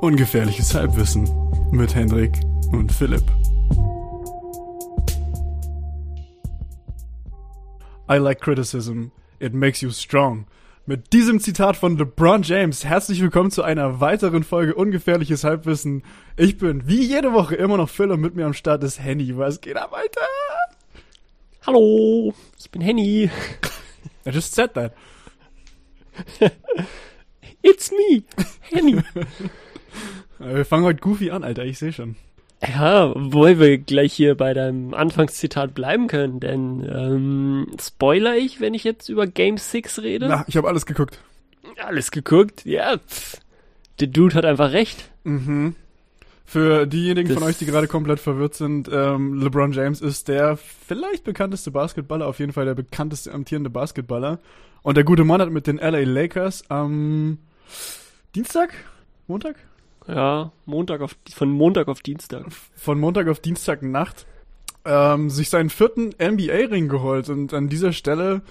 Ungefährliches Halbwissen mit Hendrik und Philipp. I like criticism. It makes you strong. Mit diesem Zitat von LeBron James herzlich willkommen zu einer weiteren Folge Ungefährliches Halbwissen. Ich bin wie jede Woche immer noch Phil und mit mir am Start ist Henny. Was geht ab, Alter? Hallo, ich bin Henny. I just said that. It's me, Henny. Wir fangen heute goofy an, Alter, ich sehe schon. Ja, wobei wir gleich hier bei deinem Anfangszitat bleiben können, denn ähm, spoiler ich, wenn ich jetzt über Game 6 rede? Na, ich habe alles geguckt. Alles geguckt? Ja, pff. der Dude hat einfach recht. Mhm. Für diejenigen Das- von euch, die gerade komplett verwirrt sind, ähm, LeBron James ist der vielleicht bekannteste Basketballer, auf jeden Fall der bekannteste amtierende Basketballer. Und der gute Mann hat mit den LA Lakers am Dienstag? Montag? Ja, Montag auf, von Montag auf Dienstag. Von Montag auf Dienstagnacht ähm, sich seinen vierten NBA-Ring geholt. Und an dieser Stelle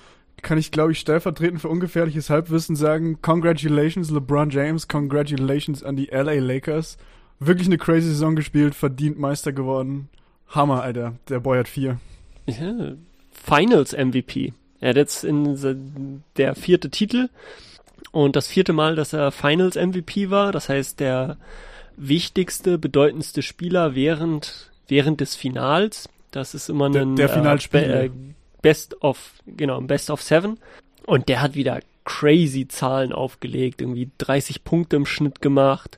kann ich, glaube ich, stellvertretend für ungefährliches Halbwissen sagen, congratulations LeBron James, congratulations an die LA Lakers. Wirklich eine crazy Saison gespielt, verdient Meister geworden. Hammer, Alter. Der Boy hat vier. Ja, Finals MVP. Er hat jetzt in der vierte Titel und das vierte Mal, dass er Finals MVP war. Das heißt, der wichtigste, bedeutendste Spieler während, während des Finals. Das ist immer Der- ein der Finalspiele. Be äh, Best of, genau, Best of Seven. Und der hat wieder crazy Zahlen aufgelegt. Irgendwie 30 Punkte im Schnitt gemacht.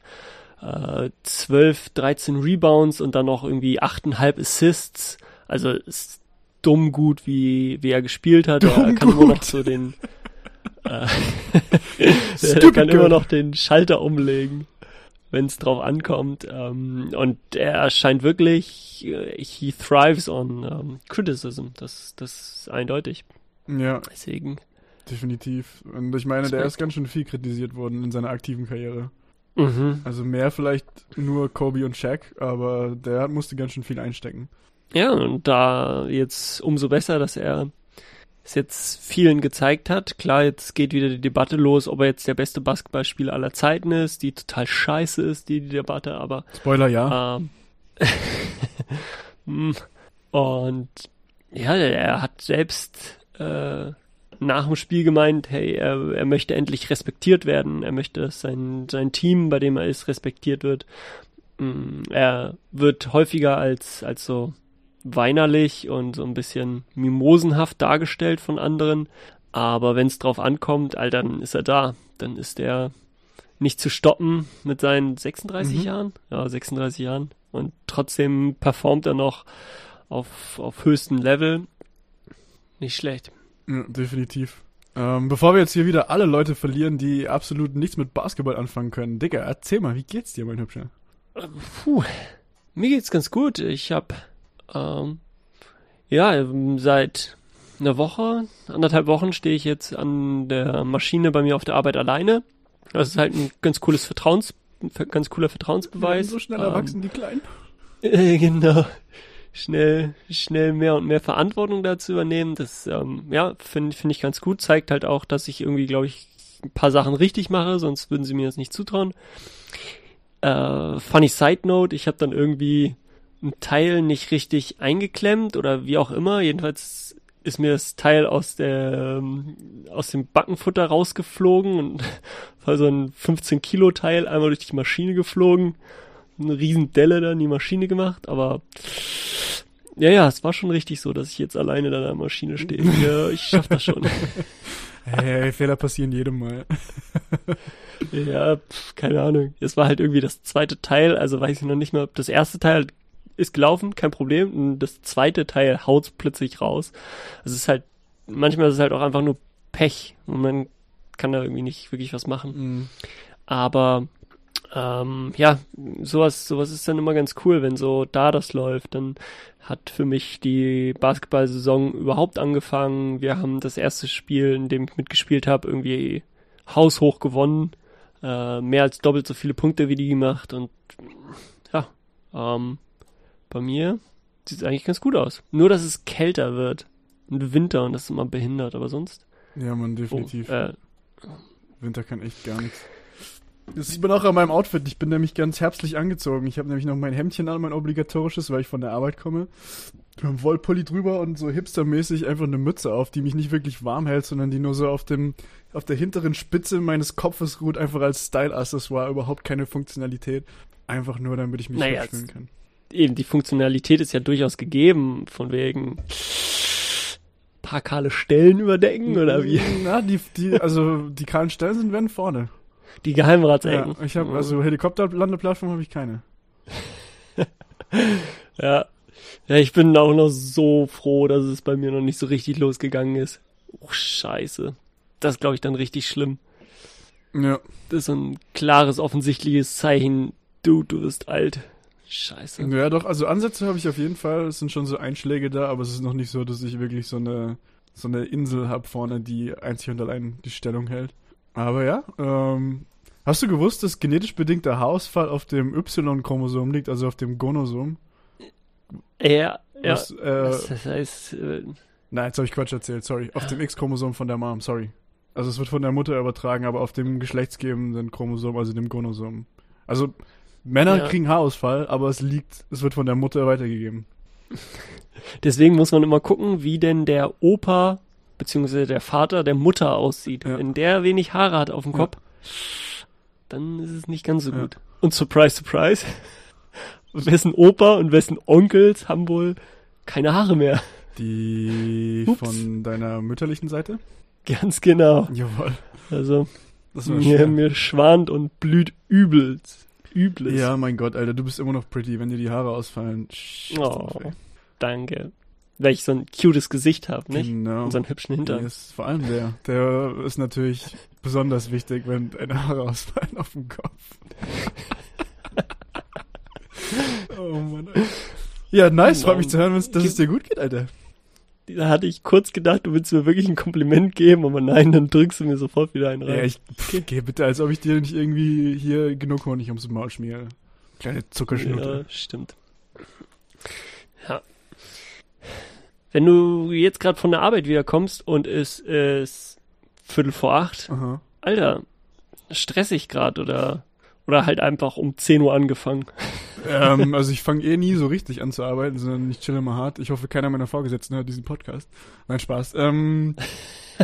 Äh, 12, 13 Rebounds und dann noch irgendwie 8,5 Assists. Also ist dumm gut, wie, wie er gespielt hat. er Dumm kann immer noch gut. so den äh, er kann immer noch den Schalter umlegen, wenn es drauf ankommt. Ähm, und er scheint wirklich, äh, he thrives on ähm, criticism. Das, das ist eindeutig. Ja, Deswegen. definitiv. Und ich meine, der Respekt. ist ganz schön viel kritisiert worden in seiner aktiven Karriere. Mhm. Also mehr vielleicht nur Kobe und Shaq, aber der musste ganz schön viel einstecken. Ja, und da jetzt umso besser, dass er es jetzt vielen gezeigt hat. Klar, jetzt geht wieder die Debatte los, ob er jetzt der beste Basketballspieler aller Zeiten ist, die total scheiße ist, die, die Debatte, aber Spoiler, ja. ähm, hm. und ja, er hat selbst äh, nach dem Spiel gemeint, hey, er, er möchte endlich respektiert werden, er möchte, dass sein, sein Team, bei dem er ist, respektiert wird. Mm, Er wird häufiger als, als so weinerlich und so ein bisschen mimosenhaft dargestellt von anderen. Aber wenn es drauf ankommt, Alter, dann ist er da. Dann ist er nicht zu stoppen mit seinen 36 Mhm. Jahren. Ja, 36 Jahren. Und trotzdem performt er noch auf, auf höchstem Level. Nicht schlecht. Ja, definitiv. Ähm, bevor wir jetzt hier wieder alle Leute verlieren, die absolut nichts mit Basketball anfangen können. Digga, erzähl mal, wie geht's dir, mein Hübscher? Puh, mir geht's ganz gut. Ich hab ähm, ja ähm, seit einer Woche, anderthalb Wochen stehe ich jetzt an der Maschine bei mir auf der Arbeit alleine. Das ist halt ein ganz cooles Vertrauens, ganz cooler Vertrauensbeweis. so schnell Ähm, erwachsen, die Kleinen. Äh, genau. Schnell, schnell mehr und mehr Verantwortung dazu übernehmen. Das, ähm, ja, finde finde ich ganz gut. Zeigt halt auch, dass ich irgendwie, glaube ich, ein paar Sachen richtig mache, sonst würden sie mir das nicht zutrauen. Äh, funny Side Note, ich habe dann irgendwie ein Teil nicht richtig eingeklemmt oder wie auch immer. Jedenfalls ist mir das Teil aus der ähm, aus dem Backenfutter rausgeflogen und war so ein 15 Kilo Teil einmal durch die Maschine geflogen eine riesen Delle dann in die Maschine gemacht, aber ja, ja, es war schon richtig so, dass ich jetzt alleine da an der Maschine stehe. Ja, ich schaff das schon. Hey, Fehler passieren jedem Mal. ja, pf, keine Ahnung. Es war halt irgendwie das zweite Teil, also weiß ich noch nicht mehr, ob das erste Teil ist gelaufen, kein Problem, und das zweite Teil haut plötzlich raus. Also es ist halt, manchmal ist es halt auch einfach nur Pech und man kann da irgendwie nicht wirklich was machen. Mhm. Aber ähm, ja, sowas, sowas ist dann immer ganz cool, wenn so da das läuft. Dann hat für mich die Basketball-Saison überhaupt angefangen. Wir haben das erste Spiel, in dem ich mitgespielt habe, irgendwie haushoch gewonnen. Äh, mehr als doppelt so viele Punkte wie die gemacht. Und ja, ähm, bei mir sieht es eigentlich ganz gut aus. Nur, dass es kälter wird. Und Winter und das ist immer behindert, aber sonst. Ja, man, Oh, definitiv. äh, Winter kann echt gar nichts. Das sieht man auch an meinem Outfit. Ich bin nämlich ganz herbstlich angezogen. Ich habe nämlich noch mein Hemdchen an, mein obligatorisches, weil ich von der Arbeit komme. Einem Wollpulli drüber und so hipstermäßig einfach eine Mütze auf, die mich nicht wirklich warm hält, sondern die nur so auf dem, auf der hinteren Spitze meines Kopfes ruht, einfach als Style-Accessoire, überhaupt keine Funktionalität. Einfach nur, damit ich mich Naja, fühlen kann. Eben, die Funktionalität ist ja durchaus gegeben, von wegen paar kahle Stellen überdecken oder wie? Na, die, die, also die kahlen Stellen sind wenn vorne. Die Geheimratsecken. Ja, ich habe also Helikopterlandeplattform habe ich keine. Ja. Ja, ich bin auch noch so froh, dass es bei mir noch nicht so richtig losgegangen ist. Oh, scheiße. Das glaube ich, dann richtig schlimm. Ja. Das ist ein klares, offensichtliches Zeichen. Du, du wirst alt. Scheiße. Ja, doch, also Ansätze habe ich auf jeden Fall. Es sind schon so Einschläge da, aber es ist noch nicht so, dass ich wirklich so eine, so eine Insel habe vorne, die einzig und allein die Stellung hält. Aber ja, ähm, hast du gewusst, dass genetisch bedingter Haarausfall auf dem Y-Chromosom liegt, also auf dem Gonosom? Ja, ja. Was, äh, das heißt, äh, Nein, jetzt habe ich Quatsch erzählt, sorry. Auf dem X-Chromosom von der Mom, sorry. Also es wird von der Mutter übertragen, aber auf dem geschlechtsgebenden Chromosom, also dem Gonosom. Also Männer Ja. kriegen Haarausfall, aber es liegt, es wird von der Mutter weitergegeben. deswegen muss man immer gucken, wie denn der Opa beziehungsweise der Vater der Mutter aussieht. Ja. Wenn der wenig Haare hat auf dem Ja. Kopf, dann ist es nicht ganz so Ja. gut. Und surprise, surprise, wessen Opa und wessen Onkels haben wohl keine Haare mehr. Die Ups. von deiner mütterlichen Seite? Ganz genau. Jawohl. Also mir, mir schwant und blüht übelst. Übles. Ja, mein Gott, Alter, du bist immer noch pretty, wenn dir die Haare ausfallen. Shit, Oh, danke. Weil ich so ein cutes Gesicht habe, nicht? Genau. Und so einen hübschen Hintern. Yes, vor allem der. Der ist natürlich besonders wichtig, wenn deine Haare ausfallen auf dem Kopf. oh Mann. Alter. Ja, nice, freut mich zu hören, dass es dir gut geht, Alter. Da hatte ich kurz gedacht, du willst mir wirklich ein Kompliment geben, aber nein, dann drückst du mir sofort wieder einen rein. Ja, ich pff, geh bitte, als ob ich dir nicht irgendwie hier genug Honig ums Maul schmiere. Kleine Zuckerschnute. Ja, stimmt. Ja. Wenn du jetzt gerade von der Arbeit wiederkommst und es ist Viertel vor acht, Aha. Alter, stressig gerade oder oder halt einfach um 10 Uhr angefangen. ähm, also ich fange eh nie so richtig an zu arbeiten, sondern ich chill immer hart. Ich hoffe, keiner meiner Vorgesetzten hört diesen Podcast. Nein, Spaß. Ähm,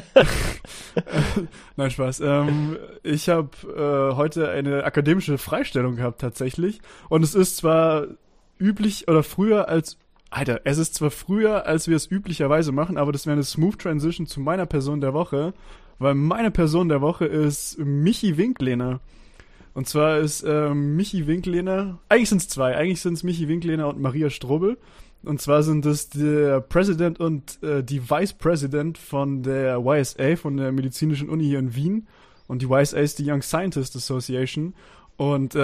Nein, Spaß. Ähm, ich habe äh, heute eine akademische Freistellung gehabt tatsächlich. Und es ist zwar üblich oder früher als Alter, es ist zwar früher, als wir es üblicherweise machen, aber das wäre eine smooth Transition zu meiner Person der Woche, weil meine Person der Woche ist Michi Winklehner. Und zwar ist ähm, Michi Winklehner, eigentlich sind es zwei, eigentlich sind es Michi Winklehner und Maria Strobel. Und zwar sind es der President und äh, die Vice President von der YSA, von der Medizinischen Uni hier in Wien. Und die YSA ist die Young Scientist Association. Und äh,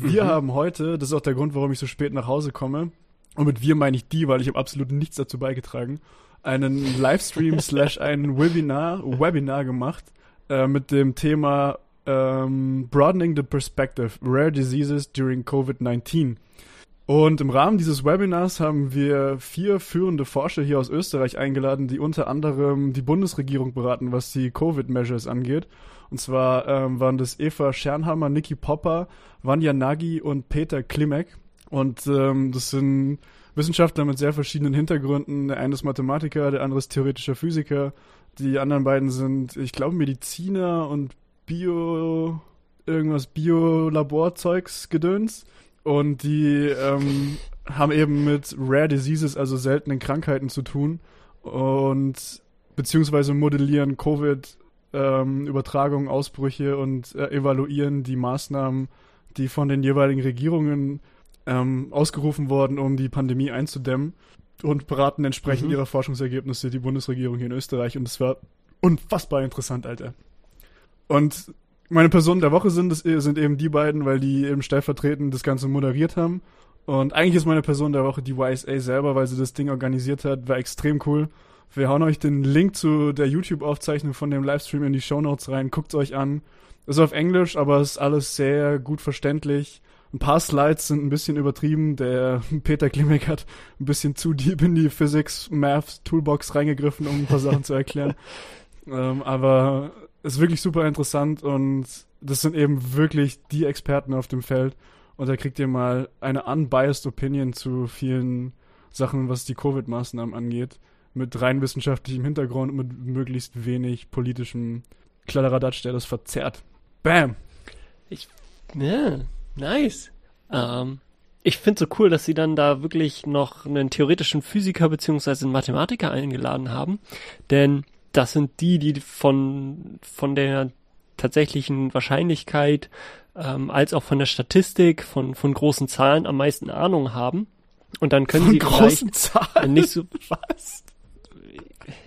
wir Mhm. haben heute, das ist auch der Grund, warum ich so spät nach Hause komme, und mit wir meine ich die, weil ich habe absolut nichts dazu beigetragen, einen Livestream slash ein Webinar, Webinar gemacht äh, mit dem Thema ähm, Broadening the Perspective, Rare Diseases during COVID-19. Und im Rahmen dieses Webinars haben wir vier führende Forscher hier aus Österreich eingeladen, die unter anderem die Bundesregierung beraten, was die Covid-Measures angeht. Und zwar ähm, waren das Eva Schernhammer, Niki Popper, Vanja Nagy und Peter Klimek. Und ähm, das sind Wissenschaftler mit sehr verschiedenen Hintergründen. Der eine ist Mathematiker, der andere ist theoretischer Physiker. Die anderen beiden sind, ich glaube, Mediziner und Bio, irgendwas Bio-Laborzeugs gedöns. Und die ähm, haben eben mit Rare Diseases, also seltenen Krankheiten zu tun. Und beziehungsweise modellieren Covid, ähm, Ausbrüche und äh, evaluieren die Maßnahmen, die von den jeweiligen Regierungen ähm, ausgerufen wurden, um die Pandemie einzudämmen. Und beraten entsprechend Mhm. ihrer Forschungsergebnisse die Bundesregierung hier in Österreich. Und es war unfassbar interessant, Alter. Und meine Personen der Woche sind, sind eben die beiden, weil die eben stellvertretend das Ganze moderiert haben. Und eigentlich ist meine Person der Woche die YSA selber, weil sie das Ding organisiert hat. War extrem cool. Wir hauen euch den Link zu der YouTube-Aufzeichnung von dem Livestream in die Shownotes rein. Guckt's euch an. Ist auf Englisch, aber ist alles sehr gut verständlich. Ein paar Slides sind ein bisschen übertrieben. Der Peter Klimek hat ein bisschen zu deep in die Physics, Maths, Toolbox reingegriffen, um ein paar Sachen zu erklären. Ähm, aber ist wirklich super interessant und das sind eben wirklich die Experten auf dem Feld. Und da kriegt ihr mal eine unbiased Opinion zu vielen Sachen, was die Covid-Maßnahmen angeht. Mit rein wissenschaftlichem Hintergrund und mit möglichst wenig politischem Kladderadatsch, der das verzerrt. Bam! Ich, ja, nice. Ähm, ich finde so cool, dass sie dann da wirklich noch einen theoretischen Physiker beziehungsweise einen Mathematiker eingeladen haben. Denn das sind die, die von, von der tatsächlichen Wahrscheinlichkeit ähm, als auch von der Statistik, von, von großen Zahlen am meisten Ahnung haben. Und dann können Von sie großen Zahlen. nicht so. Was?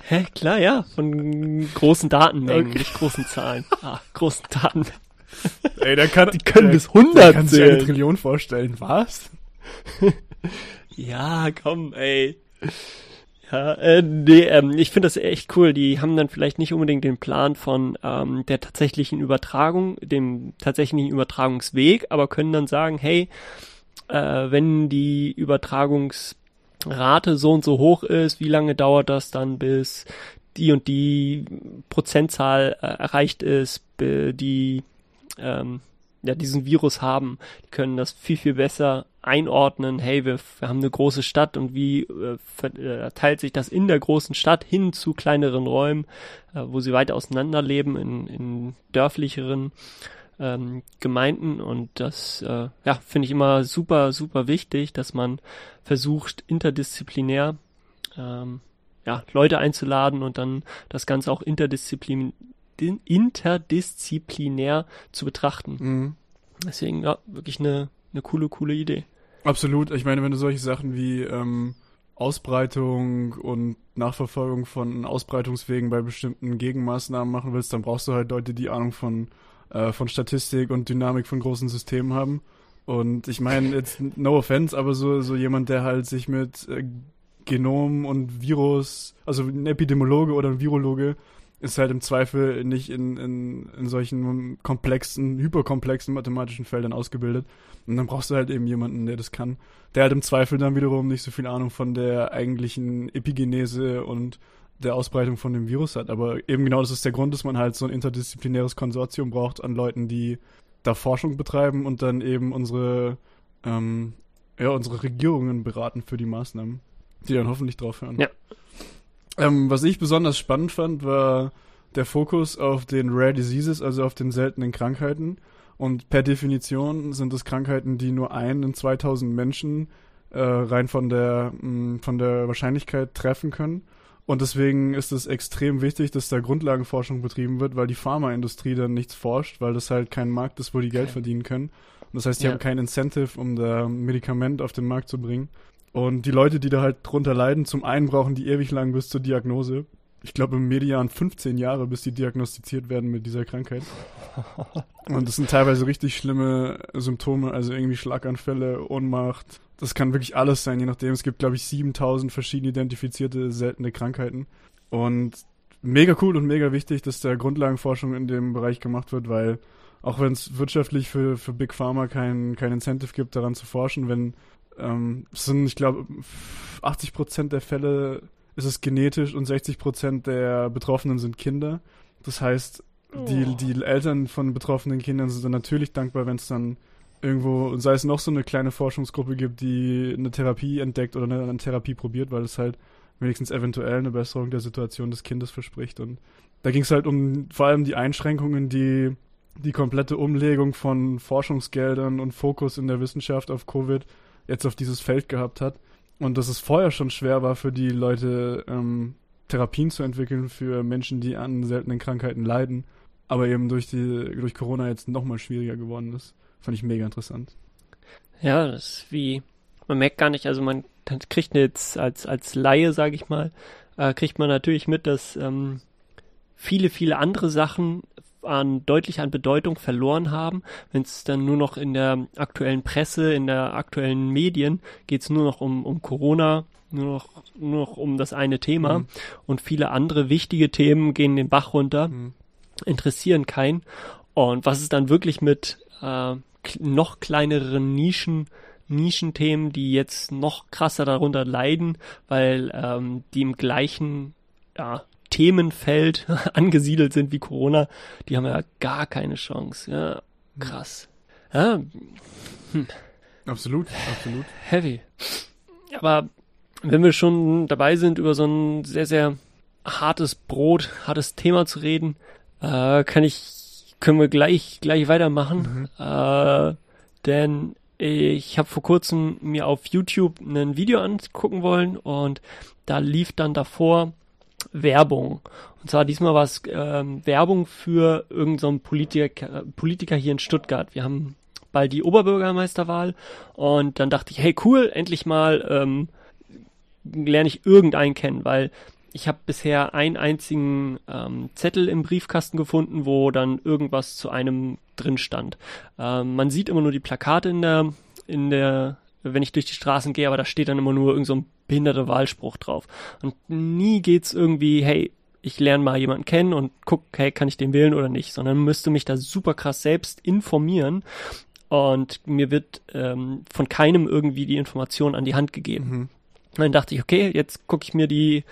Hä, klar, ja, von großen Datenmengen, Okay. nicht großen Zahlen. Ah, großen Daten. Ey, der kann, Die können der, bis 100 der kann sich eine. Trillion vorstellen. Was? Ja, komm, ey. Ja, äh, nee, ähm, ich finde das echt cool. Die haben dann vielleicht nicht unbedingt den Plan von ähm, der tatsächlichen Übertragung, dem tatsächlichen Übertragungsweg, aber können dann sagen, hey, äh, wenn die Übertragungsrate so und so hoch ist, wie lange dauert das dann, bis die und die Prozentzahl äh, erreicht ist, die ähm, ja diesen Virus haben, die können das viel, viel besser einordnen, hey, wir, wir haben eine große Stadt und wie äh, verteilt sich das in der großen Stadt hin zu kleineren Räumen, äh, wo sie weiter auseinander leben, in, in dörflicheren ähm, Gemeinden und das äh, ja, finde ich immer super, super wichtig, dass man versucht, interdisziplinär ähm, ja, Leute einzuladen und dann das Ganze auch interdisziplin interdisziplinär zu betrachten. Mhm. Deswegen, ja, wirklich eine, eine coole, coole Idee. Absolut. Ich meine, wenn du solche Sachen wie ähm, Ausbreitung und Nachverfolgung von Ausbreitungswegen bei bestimmten Gegenmaßnahmen machen willst, dann brauchst du halt Leute, die Ahnung von, äh, von Statistik und Dynamik von großen Systemen haben. Und ich meine, jetzt no offense, aber so, so jemand, der halt sich mit äh, Genom und Virus, also ein Epidemiologe oder ein Virologe, ist halt im Zweifel nicht in, in, in solchen komplexen, hyperkomplexen mathematischen Feldern ausgebildet. Und dann brauchst du halt eben jemanden, der das kann. Der halt im Zweifel dann wiederum nicht so viel Ahnung von der eigentlichen Epigenese und der Ausbreitung von dem Virus hat. Aber eben genau das ist der Grund, dass man halt so ein interdisziplinäres Konsortium braucht an Leuten, die da Forschung betreiben und dann eben unsere, ähm, ja, unsere Regierungen beraten für die Maßnahmen, die dann hoffentlich drauf hören. Ja. Ähm, was ich besonders spannend fand, war der Fokus auf den Rare Diseases, also auf den seltenen Krankheiten. Und per Definition sind es Krankheiten, die nur einen in 2000 Menschen äh, rein von der, mh, von der Wahrscheinlichkeit treffen können. Und deswegen ist es extrem wichtig, dass da Grundlagenforschung betrieben wird, weil die Pharmaindustrie dann nichts forscht, weil das halt kein Markt ist, wo die Geld Okay. verdienen können. Und das heißt, die Ja. haben kein Incentive, um da Medikament auf den Markt zu bringen. Und die Leute, die da halt drunter leiden, zum einen brauchen die ewig lang bis zur Diagnose. Ich glaube im Median 15 Jahre, bis die diagnostiziert werden mit dieser Krankheit. Und das sind teilweise richtig schlimme Symptome, also irgendwie Schlaganfälle, Ohnmacht. Das kann wirklich alles sein, je nachdem. Es gibt, glaube ich, 7000 verschiedene identifizierte seltene Krankheiten. Und mega cool und mega wichtig, dass da Grundlagenforschung in dem Bereich gemacht wird, weil auch wenn es wirtschaftlich für, für Big Pharma kein, kein Incentive gibt, daran zu forschen, wenn ähm, es sind, ich glaube, 80 Prozent der Fälle ist es genetisch und 60 Prozent der Betroffenen sind Kinder. Das heißt, die, Oh. die Eltern von betroffenen Kindern sind dann natürlich dankbar, wenn es dann irgendwo, sei es noch so eine kleine Forschungsgruppe gibt, die eine Therapie entdeckt oder eine, eine Therapie probiert, weil es halt wenigstens eventuell eine Besserung der Situation des Kindes verspricht. Und da ging es halt um vor allem die Einschränkungen, die die komplette Umlegung von Forschungsgeldern und Fokus in der Wissenschaft auf Covid jetzt auf dieses Feld gehabt hat. Und dass es vorher schon schwer war für die Leute, ähm, Therapien zu entwickeln für Menschen, die an seltenen Krankheiten leiden, aber eben durch die durch Corona jetzt nochmal schwieriger geworden ist. Fand ich mega interessant. Ja, das ist wie, man merkt gar nicht, also man kriegt jetzt als, als Laie, sage ich mal, äh, kriegt man natürlich mit, dass ähm, viele, viele andere Sachen an deutlich an Bedeutung verloren haben. Wenn es dann nur noch in der aktuellen Presse, in der aktuellen Medien geht es nur noch um, um Corona, nur noch, nur noch um das eine Thema Mhm. und viele andere wichtige Themen gehen den Bach runter Mhm. interessieren keinen. Und was ist dann wirklich mit äh, noch kleineren Nischen, Nischenthemen, die jetzt noch krasser darunter leiden, weil ähm, die im gleichen ja, Themenfeld angesiedelt sind wie Corona, die haben ja gar keine Chance. Ja, krass. Ja, hm. Absolut, absolut. Heavy. Aber wenn wir schon dabei sind, über so ein sehr, sehr hartes Brot, hartes Thema zu reden, äh, kann ich, können wir gleich, gleich weitermachen. Mhm. Äh, denn ich habe vor kurzem mir auf YouTube ein Video angucken wollen und da lief dann davor Werbung. Und zwar diesmal war es ähm, Werbung für irgendeinen so Politiker, Politiker hier in Stuttgart. Wir haben bald die Oberbürgermeisterwahl und dann dachte ich, hey cool, endlich mal ähm, lerne ich irgendeinen kennen, weil ich habe bisher einen einzigen ähm, Zettel im Briefkasten gefunden, wo dann irgendwas zu einem drin stand. Ähm, man sieht immer nur die Plakate in der, in der, wenn ich durch die Straßen gehe, aber da steht dann immer nur irgend so ein behinderter Wahlspruch drauf. Und nie geht's irgendwie, hey, ich lerne mal jemanden kennen und guck, hey, kann ich den wählen oder nicht, sondern müsste mich da super krass selbst informieren und mir wird ähm, von keinem irgendwie die Information an die Hand gegeben. Mhm. Dann dachte ich, okay, jetzt gucke ich mir die,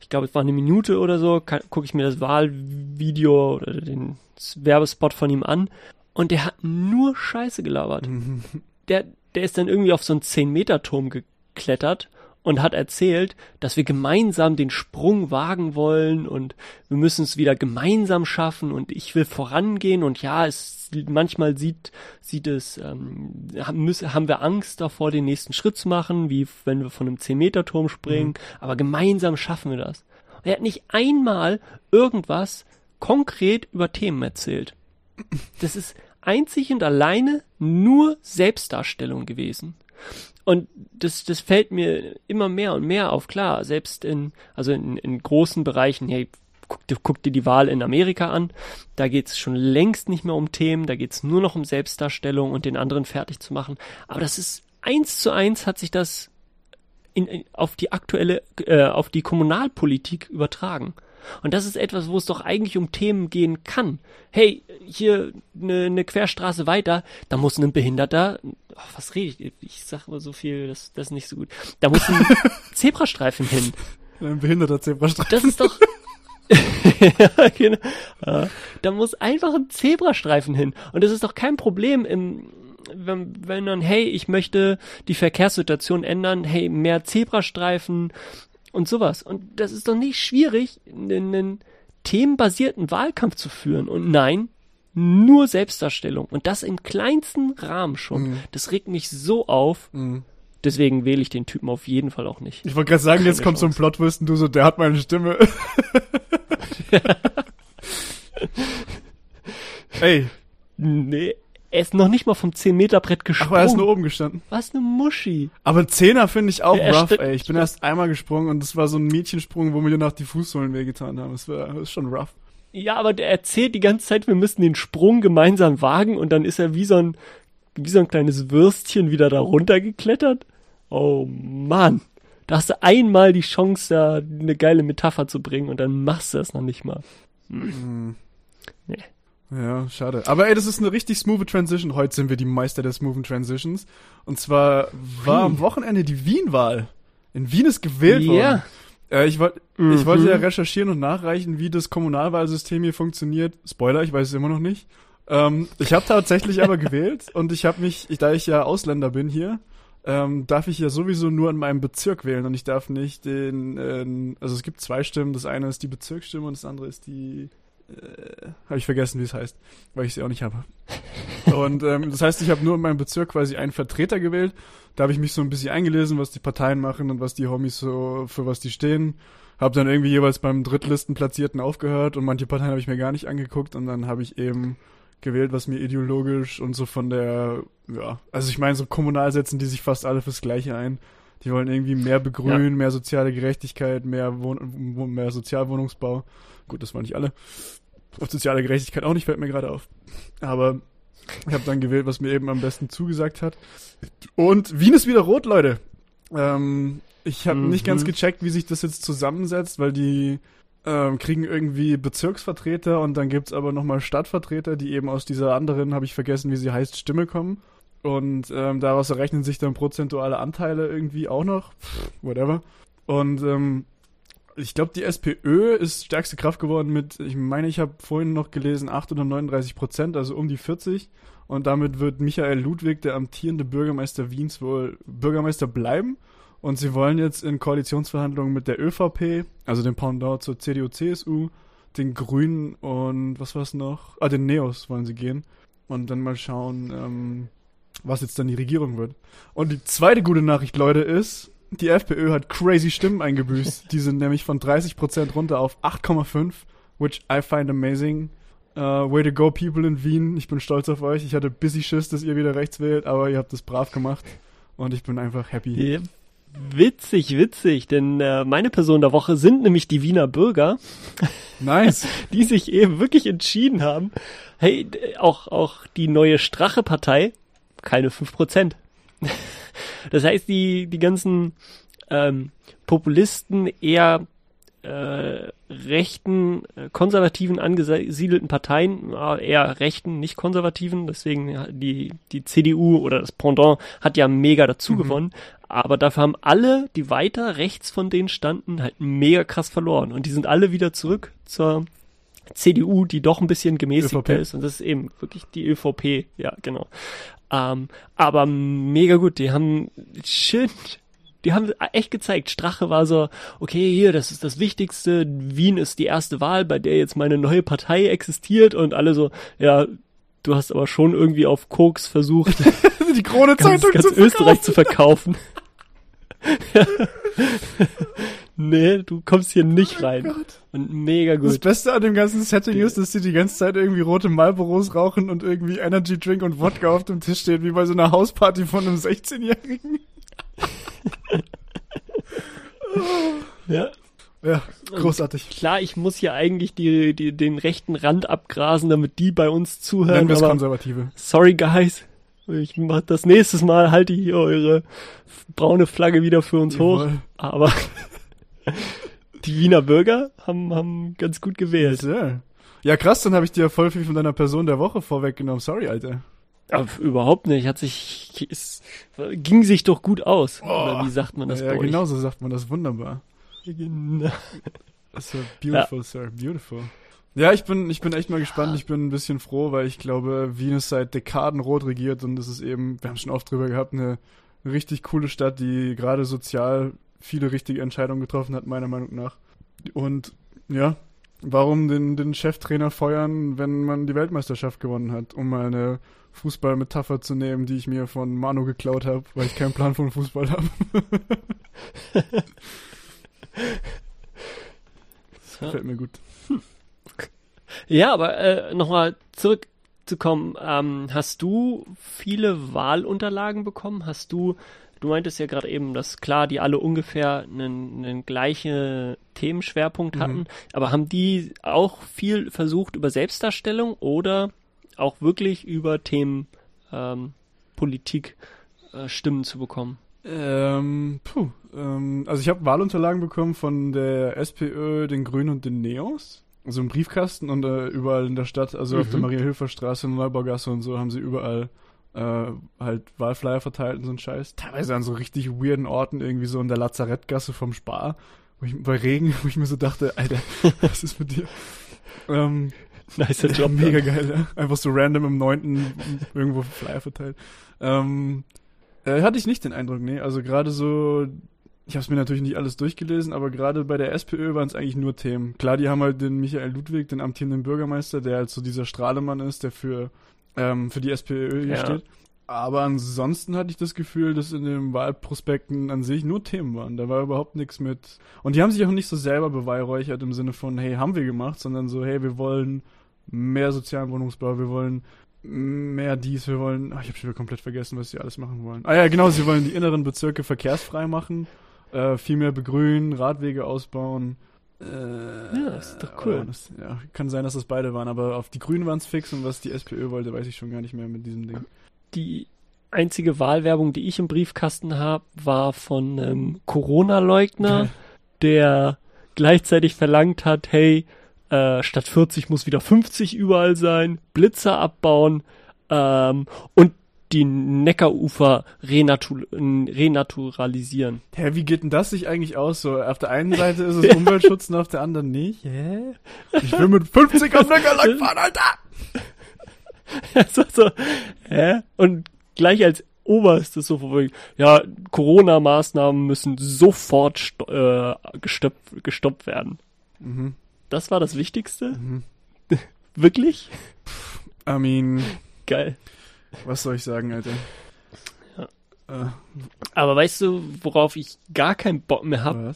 ich glaube, es war eine Minute oder so, gucke ich mir das Wahlvideo oder den Werbespot von ihm an und der hat nur Scheiße gelabert. Mhm. Der, der ist dann irgendwie auf so einen 10-Meter-Turm geklettert und hat erzählt, dass wir gemeinsam den Sprung wagen wollen und wir müssen es wieder gemeinsam schaffen und ich will vorangehen und ja, es manchmal sieht sieht es ähm, haben, wir Angst davor, den nächsten Schritt zu machen, wie wenn wir von einem 10 Meter Turm springen, mhm. aber gemeinsam schaffen wir das. Und er hat nicht einmal irgendwas konkret über Themen erzählt. Das ist einzig und alleine nur Selbstdarstellung gewesen. Und das, das fällt mir immer mehr und mehr auf, klar, selbst in, also in, in großen Bereichen, hey, guck, guck dir die Wahl in Amerika an, da geht's schon längst nicht mehr um Themen, da geht's nur noch um Selbstdarstellung und den anderen fertig zu machen. Aber das ist eins zu eins hat sich das in, in, auf die aktuelle, äh, auf die Kommunalpolitik übertragen. Und das ist etwas, wo es doch eigentlich um Themen gehen kann. Hey, hier eine ne Querstraße weiter, da muss ein Behinderter, oh, was rede ich? Ich sag immer so viel, das, das ist nicht so gut. Da muss ein Zebrastreifen hin. Ein behinderter Zebrastreifen. Das ist doch, ja, genau. Da muss einfach ein Zebrastreifen hin. Und das ist doch kein Problem im, wenn, wenn dann, hey, ich möchte die Verkehrssituation ändern, hey, mehr Zebrastreifen, und sowas. Und das ist doch nicht schwierig, einen themenbasierten Wahlkampf zu führen. Und nein, nur Selbstdarstellung. Und das im kleinsten Rahmen schon. Mhm. Das regt mich so auf. Mhm. Deswegen wähle ich den Typen auf jeden Fall auch nicht. Ich wollte gerade sagen, Keine jetzt kommt Chance. so ein Plotwist und du so, der hat meine Stimme. Ey. Nee, er ist noch nicht mal vom 10-Meter-Brett gesprungen. Ach, er ist nur oben gestanden. Was eine Muschi. Aber Zehner finde ich auch ja, rough, ey. Ich bin erst einmal gesprungen und das war so ein Mädchensprung, wo mir danach die Fußsohlen wehgetan haben. Das, war, das ist schon rough. Ja, aber der erzählt die ganze Zeit, wir müssen den Sprung gemeinsam wagen und dann ist er wie so ein, wie so ein kleines Würstchen wieder da runtergeklettert. Oh Mann. Da hast du einmal die Chance, da eine geile Metapher zu bringen und dann machst du das noch nicht mal. Hm. Nee. Ja, schade. Aber ey, das ist eine richtig smooth Transition. Heute sind wir die Meister der smoothen Transitions. Und zwar war am Wochenende die Wien-Wahl. In Wien ist gewählt yeah. worden. Äh, ich, wollt, mhm. ich wollte ja recherchieren und nachreichen, wie das Kommunalwahlsystem hier funktioniert. Spoiler, ich weiß es immer noch nicht. Ähm, ich habe tatsächlich aber gewählt und ich habe mich, ich, da ich ja Ausländer bin hier, ähm, darf ich ja sowieso nur in meinem Bezirk wählen und ich darf nicht den, äh, also es gibt zwei Stimmen, das eine ist die Bezirksstimme und das andere ist die äh, habe ich vergessen, wie es heißt, weil ich sie auch nicht habe. Und ähm, das heißt, ich habe nur in meinem Bezirk quasi einen Vertreter gewählt. Da habe ich mich so ein bisschen eingelesen, was die Parteien machen und was die Homies so für was die stehen. Habe dann irgendwie jeweils beim Drittlistenplatzierten aufgehört und manche Parteien habe ich mir gar nicht angeguckt und dann habe ich eben gewählt, was mir ideologisch und so von der, ja, also ich meine, so kommunal setzen die sich fast alle fürs Gleiche ein. Die wollen irgendwie mehr begrünen, ja. mehr soziale Gerechtigkeit, mehr, Wohn mehr Sozialwohnungsbau. Gut, das waren nicht alle. Auf soziale Gerechtigkeit auch nicht, fällt mir gerade auf. Aber ich habe dann gewählt, was mir eben am besten zugesagt hat. Und Wien ist wieder rot, Leute. Ähm, ich habe mhm. nicht ganz gecheckt, wie sich das jetzt zusammensetzt, weil die ähm, kriegen irgendwie Bezirksvertreter und dann gibt's aber nochmal Stadtvertreter, die eben aus dieser anderen, habe ich vergessen, wie sie heißt, Stimme kommen. Und ähm, daraus errechnen sich dann prozentuale Anteile irgendwie auch noch. Pff, whatever. Und ähm, Ich glaube, die SPÖ ist stärkste Kraft geworden mit, ich meine, ich habe vorhin noch gelesen, 8 oder 39 Prozent, also um die 40. Und damit wird Michael Ludwig, der amtierende Bürgermeister Wiens, wohl Bürgermeister bleiben. Und sie wollen jetzt in Koalitionsverhandlungen mit der ÖVP, also dem Pendant zur CDU-CSU, den Grünen und was war es noch? Ah, den Neos wollen sie gehen. Und dann mal schauen, ähm, was jetzt dann die Regierung wird. Und die zweite gute Nachricht, Leute, ist, die FPÖ hat crazy Stimmen eingebüßt. die sind nämlich von 30% runter auf 8,5, which I find amazing. Uh, way to go, people in Wien. Ich bin stolz auf euch. Ich hatte busy Schiss, dass ihr wieder rechts wählt, aber ihr habt das brav gemacht. Und ich bin einfach happy. Ja, witzig, witzig, denn äh, meine Person der Woche sind nämlich die Wiener Bürger. Nice. die sich eben wirklich entschieden haben. Hey, auch, auch die neue Strache-Partei, keine 5%. Das heißt, die, die ganzen ähm, Populisten eher äh, rechten, äh, konservativen angesiedelten Parteien, eher rechten, nicht konservativen, deswegen die, die CDU oder das Pendant hat ja mega dazu mhm. gewonnen, aber dafür haben alle, die weiter rechts von denen standen, halt mega krass verloren und die sind alle wieder zurück zur CDU, die doch ein bisschen gemäßigter ist und das ist eben wirklich die ÖVP, ja genau. Ähm, aber mega gut, die haben schön die haben echt gezeigt. Strache war so, okay, hier, das ist das Wichtigste. Wien ist die erste Wahl, bei der jetzt meine neue Partei existiert und alle so, ja, du hast aber schon irgendwie auf Koks versucht, die Krone Zeitung ganz, ganz zu Österreich zu verkaufen. nee, du kommst hier nicht oh rein. Gott. Und mega gut. Das Beste an dem ganzen Setting ist, dass sie die ganze Zeit irgendwie rote Marlboros rauchen und irgendwie Energy Drink und Wodka auf dem Tisch steht, wie bei so einer Hausparty von einem 16-Jährigen. ja. Ja, großartig. Und klar, ich muss hier eigentlich die, die, den rechten Rand abgrasen, damit die bei uns zuhören. Nennen wir es Konservative. Sorry, guys. Ich mach das nächstes Mal, halte ich hier eure braune Flagge wieder für uns Jawohl. hoch. Aber die Wiener Bürger haben, haben ganz gut gewählt. Ja. ja, krass, dann habe ich dir voll viel von deiner Person der Woche vorweggenommen. Sorry, Alter. Ja, überhaupt nicht. Hat sich, es ging sich doch gut aus. Oh. Oder wie sagt man das ja, bei Ja, genau so sagt man das. Wunderbar. Genau. Das ist beautiful, ja. Sir. Beautiful. Ja, ich bin, ich bin echt mal gespannt. Ich bin ein bisschen froh, weil ich glaube, Wien ist seit Dekaden rot regiert und es ist eben, wir haben schon oft drüber gehabt, eine richtig coole Stadt, die gerade sozial viele richtige Entscheidungen getroffen hat, meiner Meinung nach. Und ja, warum den, den Cheftrainer feuern, wenn man die Weltmeisterschaft gewonnen hat, um mal eine Fußballmetapher zu nehmen, die ich mir von Manu geklaut habe, weil ich keinen Plan von Fußball habe. das gefällt mir gut. Ja, aber äh, nochmal zurückzukommen. Ähm, hast du viele Wahlunterlagen bekommen? Hast du, du meintest ja gerade eben, dass klar, die alle ungefähr einen, einen gleichen Themenschwerpunkt hatten, mhm. aber haben die auch viel versucht über Selbstdarstellung oder auch wirklich über Themen ähm, Politik äh, Stimmen zu bekommen? Ähm, puh, ähm, also ich habe Wahlunterlagen bekommen von der SPÖ, den Grünen und den Neos. Also im Briefkasten und äh, überall in der Stadt, also mhm. auf der mhm. Maria-Hilfer-Straße, Neubaugasse und so, haben sie überall äh, halt Wahlflyer verteilt und so ein Scheiß. Teilweise an so richtig weirden Orten, irgendwie so in der Lazarettgasse vom Spar, wo ich, bei Regen, wo ich mir so dachte, Alter, was ist mit dir? Ähm, Nicer Job. Mega geil, ja. Einfach so random im neunten irgendwo Flyer verteilt. Ähm, äh, hatte ich nicht den Eindruck, nee. Also gerade so, ich habe es mir natürlich nicht alles durchgelesen, aber gerade bei der SPÖ waren es eigentlich nur Themen. Klar, die haben halt den Michael Ludwig, den amtierenden Bürgermeister, der halt so dieser Strahlemann ist, der für, ähm, für die SPÖ hier ja. steht. Aber ansonsten hatte ich das Gefühl, dass in den Wahlprospekten an sich nur Themen waren. Da war überhaupt nichts mit. Und die haben sich auch nicht so selber beweihräuchert im Sinne von, hey, haben wir gemacht, sondern so, hey, wir wollen mehr sozialen Wohnungsbau, wir wollen mehr dies, wir wollen. Ach, ich habe schon wieder komplett vergessen, was sie alles machen wollen. Ah ja, genau, sie wollen die inneren Bezirke verkehrsfrei machen, äh, viel mehr begrünen, Radwege ausbauen. Äh, ja, das ist doch cool. Das, ja, kann sein, dass das beide waren, aber auf die Grünen waren es fix und was die SPÖ wollte, weiß ich schon gar nicht mehr mit diesem Ding die einzige Wahlwerbung, die ich im Briefkasten habe, war von einem Corona-Leugner, okay. der gleichzeitig verlangt hat, hey, äh, statt 40 muss wieder 50 überall sein, Blitzer abbauen ähm, und die Neckarufer renatu renaturalisieren. Hä, wie geht denn das sich eigentlich aus? So, auf der einen Seite ist es Umweltschutz und auf der anderen nicht. Hä? Ich will mit 50 am Neckar langfahren, Alter! so, so, hä? Und gleich als oberstes so von ja, Corona-Maßnahmen müssen sofort äh, gestoppt, gestoppt werden. Mhm. Das war das Wichtigste? Mhm. Wirklich? I mean, Geil. Was soll ich sagen, Alter? Ja. Äh, Aber weißt du, worauf ich gar keinen Bock mehr habe,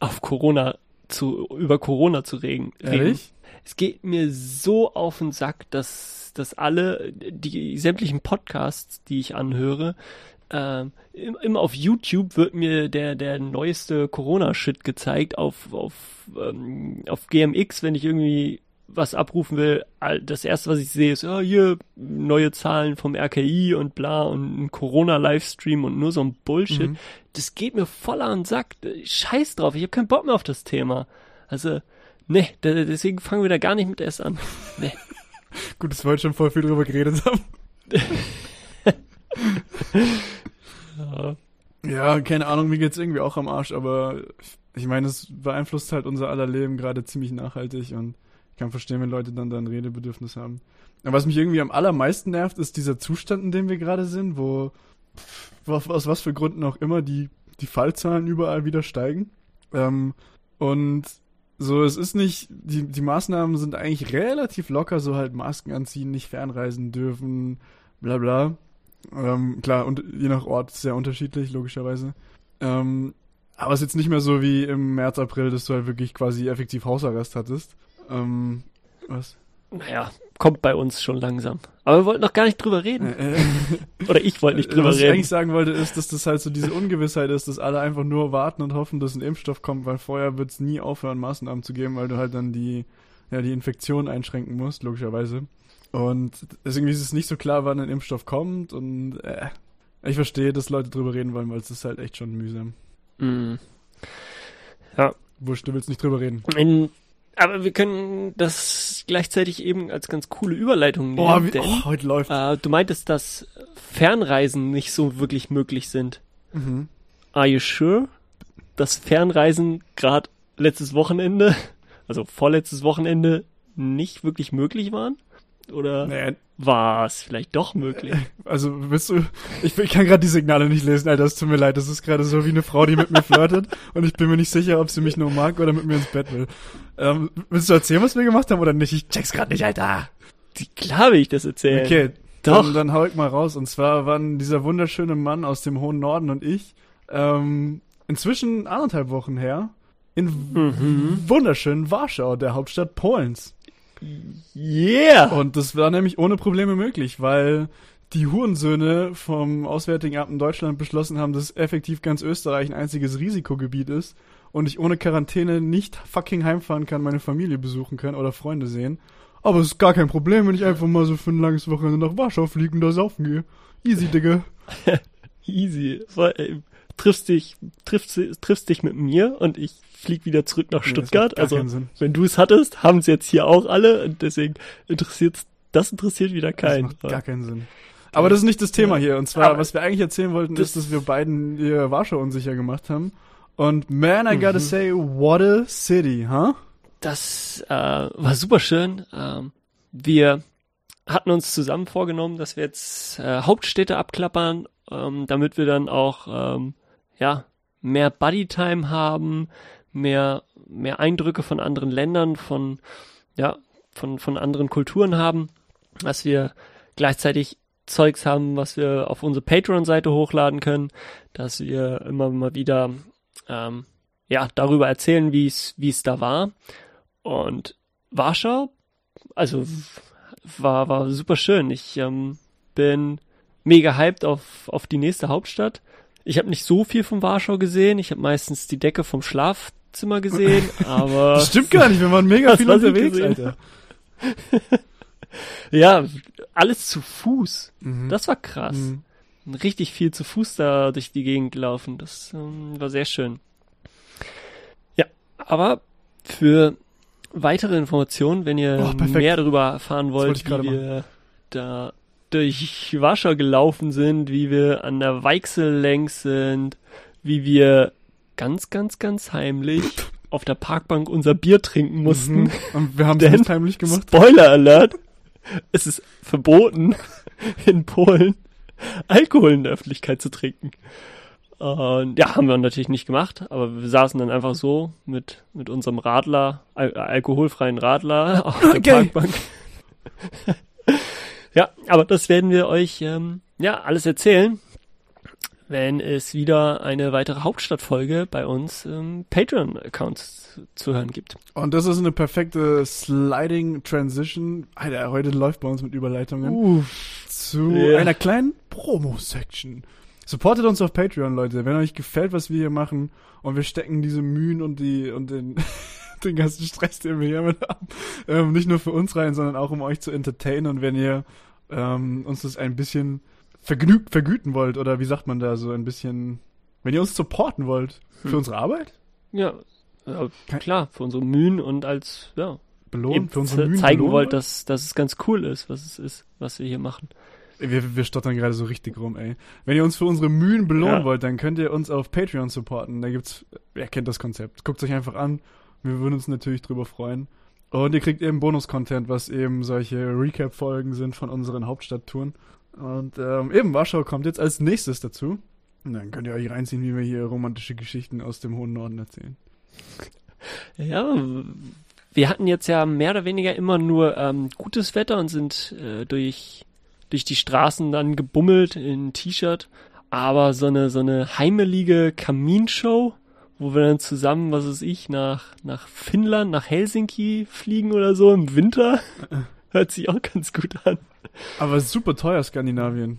auf Corona zu, über Corona zu reden. Ehrlich? Es geht mir so auf den Sack, dass, dass alle, die sämtlichen Podcasts, die ich anhöre, im- immer auf YouTube wird mir der, der neueste Corona-Shit gezeigt, auf, auf, ähm, auf GMX, wenn ich irgendwie was abrufen will, das erste, was ich sehe, ist, ja, hier, neue Zahlen vom RKI und bla und ein Corona-Livestream und nur so ein Bullshit. Mhm. Das geht mir voll an den Sack. Scheiß drauf, ich habe keinen Bock mehr auf das Thema. Also, ne, de- deswegen fangen wir da gar nicht mit erst an. Ne. Gut, dass wir heute schon voll viel drüber geredet haben. Ja. Ja, keine Ahnung, mir geht's irgendwie auch am Arsch, aber ich meine, es beeinflusst halt unser aller Leben gerade ziemlich nachhaltig und ich kann verstehen, wenn Leute dann da ein Redebedürfnis haben. Aber was mich irgendwie am allermeisten nervt, ist dieser Zustand, in dem wir gerade sind, wo, wo aus was für Gründen auch immer die, die Fallzahlen überall wieder steigen. Ähm, und so, es ist nicht, die, die Maßnahmen sind eigentlich relativ locker, so halt Masken anziehen, nicht fernreisen dürfen, bla bla. Ähm, klar, und je nach Ort sehr unterschiedlich, logischerweise. Ähm, aber es ist jetzt nicht mehr so wie im März, April, dass du halt wirklich quasi effektiv Hausarrest hattest. Ähm, was? Naja, kommt bei uns schon langsam. Aber wir wollten noch gar nicht drüber reden. Äh, äh, Oder ich wollte nicht drüber was ich reden. eigentlich sagen wollte, ist, dass das halt so diese Ungewissheit ist, dass alle einfach nur warten und hoffen, dass ein Impfstoff kommt, weil vorher wird es nie aufhören, Maßnahmen zu geben, weil du halt dann die, ja, die Infektion einschränken musst, logischerweise. Und deswegen ist es nicht so klar, wann ein Impfstoff kommt und äh, ich verstehe, dass Leute drüber reden wollen, weil es ist halt echt schon mühsam. Mm. Wurscht, du willst nicht drüber reden. In, aber wir können das gleichzeitig eben als ganz coole Überleitung nehmen. Boah, wie, denn, oh, heute läuft. äh, du meintest, dass Fernreisen nicht so wirklich möglich sind. Mhm. Are you sure? Dass Fernreisen gerade letztes Wochenende, also vorletztes Wochenende, nicht wirklich möglich waren? Oder Nee, war es vielleicht doch möglich? also bist du. Ich, ich kann gerade die Signale nicht lesen, Alter. Es tut mir leid. Das ist gerade so wie eine Frau, die mit mir flirtet und ich bin mir nicht sicher, ob sie mich nur mag oder mit mir ins Bett will. Ähm, willst du erzählen, was wir gemacht haben oder nicht? Ich check's gerade nicht, Alter. Die- Klar will ich das erzählen. Okay, Doch. Dann, dann hau ich mal raus. Und zwar waren dieser wunderschöne Mann aus dem hohen Norden und ich ähm, inzwischen anderthalb Wochen her in Mhm. wunderschönen Warschau, der Hauptstadt Polens. Yeah! Und das war nämlich ohne Probleme möglich, weil die Hurensöhne vom Auswärtigen Amt in Deutschland beschlossen haben, dass effektiv ganz Österreich ein einziges Risikogebiet ist und ich ohne Quarantäne nicht fucking heimfahren kann, meine Familie besuchen kann oder Freunde sehen. Aber es ist gar kein Problem, wenn ich einfach mal so für ein langes Wochenende nach Warschau fliege und da saufen gehe. Easy, Digga. Easy. Äh, triffst dich, triffst, triffst dich mit mir und ich flieg wieder zurück nach Nee, das Stuttgart. gar also, wenn du es hattest, haben es jetzt hier auch alle und deswegen interessiert's, das interessiert wieder Das keinen. macht gar keinen Sinn. Aber das ist nicht das Thema hier. Und zwar, Aber was wir eigentlich erzählen wollten, das- ist, dass wir beiden ihr Warschau unsicher gemacht haben. Und man, I gotta Mhm. say, what a city, huh? Das äh, war super schön. Ähm, wir hatten uns zusammen vorgenommen, dass wir jetzt äh, Hauptstädte abklappern, ähm, damit wir dann auch ähm, ja mehr Buddy-Time haben, mehr mehr Eindrücke von anderen Ländern, von ja von von anderen Kulturen haben, dass wir gleichzeitig Zeugs haben, was wir auf unsere Patreon-Seite hochladen können, dass wir immer mal wieder ähm, ja darüber erzählen, wie es wie es da war. Und Warschau, also war, war super schön. Ich ähm, bin mega hyped auf, auf die nächste Hauptstadt. Ich habe nicht so viel von Warschau gesehen. Ich habe meistens die Decke vom Schlafzimmer gesehen, aber Das stimmt gar nicht, wir waren mega viel unterwegs, Alter. ja, alles zu Fuß. Mhm. Das war krass. Mhm. Richtig viel zu Fuß da durch die Gegend gelaufen. Das ähm, war sehr schön. Ja, aber für weitere Informationen, wenn ihr Oh, mehr darüber erfahren wollt, wie wir da durch Warschau gelaufen sind, wie wir an der Weichsel längs sind, wie wir ganz, ganz, ganz heimlich auf der Parkbank unser Bier trinken mussten. Mhm. Und wir haben es nicht heimlich gemacht. Spoiler Alert! Es ist verboten, in Polen Alkohol in der Öffentlichkeit zu trinken. Und ja, haben wir natürlich nicht gemacht, aber wir saßen dann einfach so mit, mit unserem Radler, al alkoholfreien Radler auf der Geil. Parkbank. ja, aber das werden wir euch ähm, ja alles erzählen, wenn es wieder eine weitere Hauptstadtfolge bei uns im Patreon-Account zu, hören gibt. Und das ist eine perfekte Sliding Transition. Alter, heute läuft bei uns mit Überleitungen. zu Ja. einer kleinen Promo-Section. Supportet uns auf Patreon, Leute. Wenn euch gefällt, was wir hier machen und wir stecken diese Mühen und die und den, den ganzen Stress, den wir hier mit haben, ähm, nicht nur für uns rein, sondern auch um euch zu entertainen und wenn ihr ähm, uns das ein bisschen vergnügt, vergüten wollt oder wie sagt man da so ein bisschen, wenn ihr uns supporten wollt für Hm. unsere Arbeit, Ja, ja klar, für unsere Mühen und als, ja, belohnen, eben für unsere Mühen zeigen wollt, dass, dass es ganz cool ist, was es ist, was wir hier machen. Wir, wir stottern gerade so richtig rum, ey. Wenn ihr uns für unsere Mühen belohnen Ja. wollt, dann könnt ihr uns auf Patreon supporten. Da gibt's, wer kennt das Konzept? Guckt euch einfach an. Wir würden uns natürlich drüber freuen. Und ihr kriegt eben Bonus-Content, was eben solche Recap-Folgen sind von unseren Hauptstadttouren. Und ähm, eben Warschau kommt jetzt als nächstes dazu. Und dann könnt ihr euch reinziehen, wie wir hier romantische Geschichten aus dem hohen Norden erzählen. Ja, wir hatten jetzt ja mehr oder weniger immer nur ähm, gutes Wetter und sind äh, durch, durch die Straßen dann gebummelt in T-Shirt. Aber so eine, so eine heimelige Kaminshow, wo wir dann zusammen, was weiß ich, nach, nach Finnland, nach Helsinki fliegen oder so im Winter, hört sich auch ganz gut an. Aber super teuer, Skandinavien.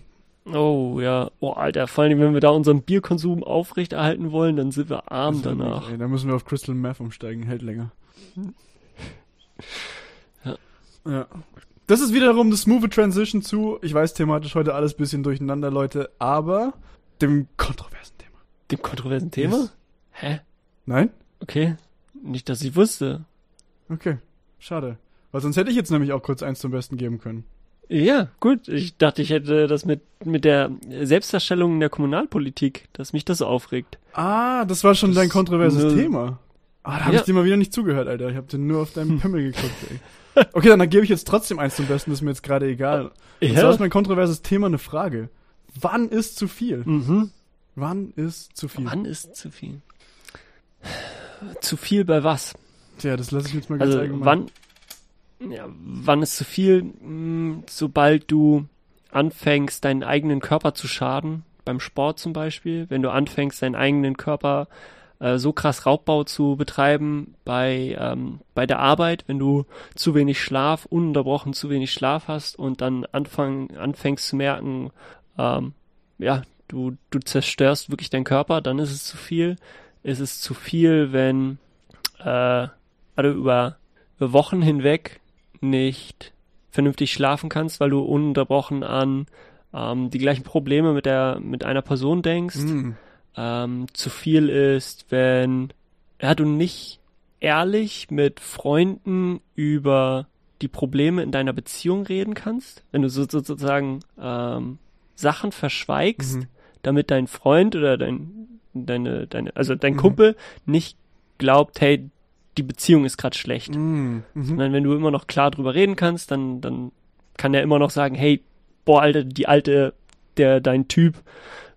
Oh ja, oh Alter, vor allem wenn wir da unseren Bierkonsum aufrechterhalten wollen, dann sind wir arm danach. ey, da müssen wir auf Crystal Meth umsteigen, hält länger. Ja. Ja. Das ist wiederum eine smooth Transition zu, ich weiß thematisch heute alles bisschen durcheinander, Leute, aber dem kontroversen Thema. Dem kontroversen Thema? Yes. Hä? Nein? Okay. Nicht, dass ich wusste. Okay. Schade. Weil sonst hätte ich jetzt nämlich auch kurz eins zum Besten geben können. Ja, gut. Ich dachte, ich hätte das mit, mit der Selbstdarstellung in der Kommunalpolitik, dass mich das aufregt. Ah, das war schon Das dein kontroverses nur- Thema. Ah, da habe Ja. ich dir mal wieder nicht zugehört, Alter. Ich habe dir nur auf deinen Pimmel geguckt, ey. Okay, dann, dann gebe ich jetzt trotzdem eins zum Besten, das ist mir jetzt gerade egal. Und zwar ist mein kontroverses Thema eine Frage. Wann ist zu viel? Mhm. Wann ist zu viel? Wann ist zu viel? Zu viel bei was? Tja, das lasse ich jetzt mal ganz Also allgemein. wann, ja, wann ist zu viel? Hm, sobald du anfängst, deinen eigenen Körper zu schaden, beim Sport zum Beispiel, wenn du anfängst, deinen eigenen Körper äh, so krass Raubbau zu betreiben bei, ähm, bei der Arbeit, wenn du zu wenig Schlaf, ununterbrochen zu wenig Schlaf hast und dann anfang, anfängst zu merken, ähm, ja, du, du zerstörst wirklich deinen Körper, dann ist es zu viel. Ist es zu viel, wenn äh, also über, Wochen hinweg nicht vernünftig schlafen kannst, weil du ununterbrochen an ähm, die gleichen Probleme mit der mit einer Person denkst. Mm. Ähm, zu viel ist, wenn ja, du nicht ehrlich mit Freunden über die Probleme in deiner Beziehung reden kannst, wenn du so, sozusagen ähm, Sachen verschweigst, Mhm. damit dein Freund oder dein deine deine also dein Mhm. Kumpel nicht glaubt, hey, die Beziehung ist gerade schlecht. Mm. Mhm. Sondern wenn du immer noch klar drüber reden kannst, dann dann kann er immer noch sagen, hey, boah, Alter, die alte, der dein Typ,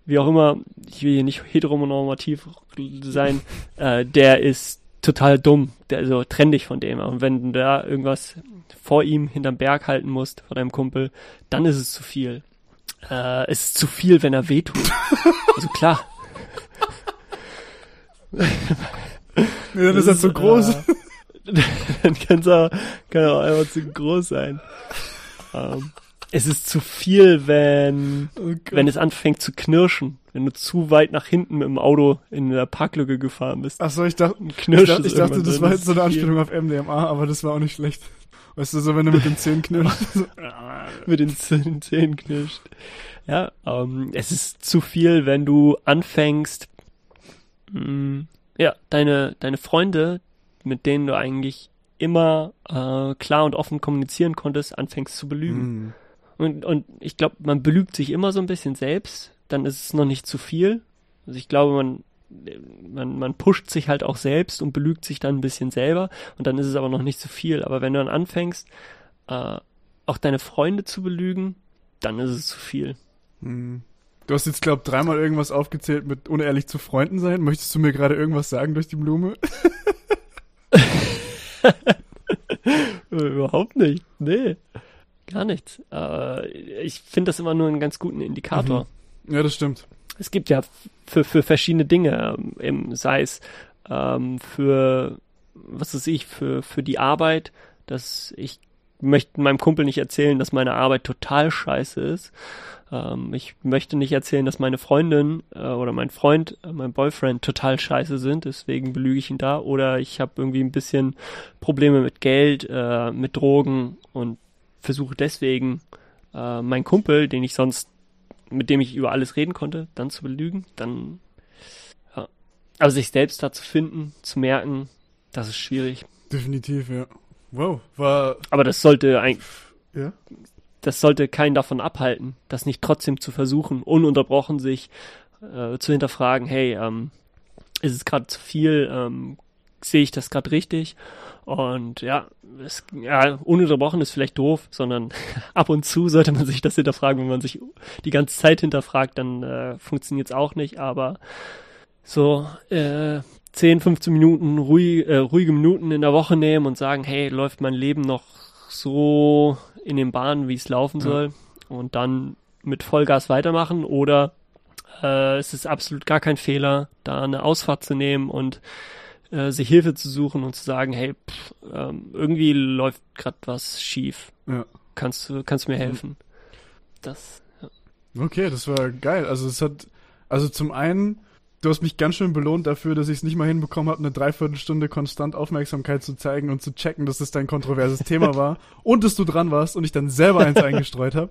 wie auch immer, ich will hier nicht heteronormativ sein, äh, der ist total dumm. Der, also trenn dich von dem. Und wenn du da irgendwas vor ihm hinterm Berg halten musst, vor deinem Kumpel, dann ist es zu viel. Äh, es ist zu viel, wenn er wehtut. also klar. Ja, das ist halt so groß. Äh, dann kann's auch, kann auch einfach zu groß sein. Ähm, es ist zu viel, wenn, Oh wenn es anfängt zu knirschen. Wenn du zu weit nach hinten mit dem Auto in der Parklücke gefahren bist. Ach so, ich dachte, ich knirscht dachte, ich dachte das dann war jetzt so eine. Anspielung auf MDMA, aber das war auch nicht schlecht. Weißt du, so wenn du mit den Zähnen knirschst. So, mit den Zähnen, Zähnen knirscht. Ja, ähm, es ist zu viel, wenn du anfängst, mh, ja, deine, deine Freunde, mit denen du eigentlich immer äh, klar und offen kommunizieren konntest, anfängst zu belügen. Mm. und, und ich glaube, man belügt sich immer so ein bisschen selbst, dann ist es noch nicht zu viel. Also ich glaube, man, man, man pusht sich halt auch selbst und belügt sich dann ein bisschen selber und dann ist es aber noch nicht zu viel. Aber wenn du dann anfängst, äh, auch deine Freunde zu belügen, dann ist es zu viel. Hm. Du hast jetzt, glaub, dreimal irgendwas aufgezählt mit unehrlich zu Freunden sein. Möchtest du mir gerade irgendwas sagen durch die Blume? Überhaupt nicht. Nee. Gar nichts. Äh, ich finde das immer nur einen ganz guten Indikator. Mhm. Ja, das stimmt. Es gibt ja für, für verschiedene Dinge, ähm, sei es ähm, für, was weiß ich, für, für die Arbeit, dass ich möchte meinem Kumpel nicht erzählen, dass meine Arbeit total scheiße ist. Ähm, ich möchte nicht erzählen, dass meine Freundin äh, oder mein Freund, äh, mein Boyfriend total scheiße sind, deswegen belüge ich ihn da. Oder ich habe irgendwie ein bisschen Probleme mit Geld, äh, mit Drogen und versuche deswegen äh, meinen Kumpel, den ich sonst, mit dem ich über alles reden konnte, dann zu belügen. Dann, ja. Also sich selbst da zu finden, zu merken, das ist schwierig. Definitiv, ja. Wow, war. Aber das sollte eigentlich. Ja? Das sollte keinen davon abhalten, das nicht trotzdem zu versuchen, ununterbrochen sich äh, zu hinterfragen, hey, ähm, ist es gerade zu viel, ähm, sehe ich das gerade richtig? Und ja, es, ja, ununterbrochen ist vielleicht doof, sondern ab und zu sollte man sich das hinterfragen. Wenn man sich die ganze Zeit hinterfragt, dann äh, funktioniert es auch nicht. Aber so äh, 10, 15 Minuten ruhig, äh, ruhige Minuten in der Woche nehmen und sagen, hey, läuft mein Leben noch so in den Bahnen, wie es laufen soll, ja. und dann mit Vollgas weitermachen oder äh, es ist absolut gar kein Fehler, da eine Ausfahrt zu nehmen und äh, sich Hilfe zu suchen und zu sagen, hey, pff, ähm, irgendwie läuft gerade was schief. Ja. Kannst du kannst du mir helfen? Das. Ja. Okay, das war geil. Also es hat, also zum einen du hast mich ganz schön belohnt dafür, dass ich es nicht mal hinbekommen habe, eine Dreiviertelstunde konstant Aufmerksamkeit zu zeigen und zu checken, dass es dein kontroverses Thema war und dass du dran warst und ich dann selber eins eingestreut habe.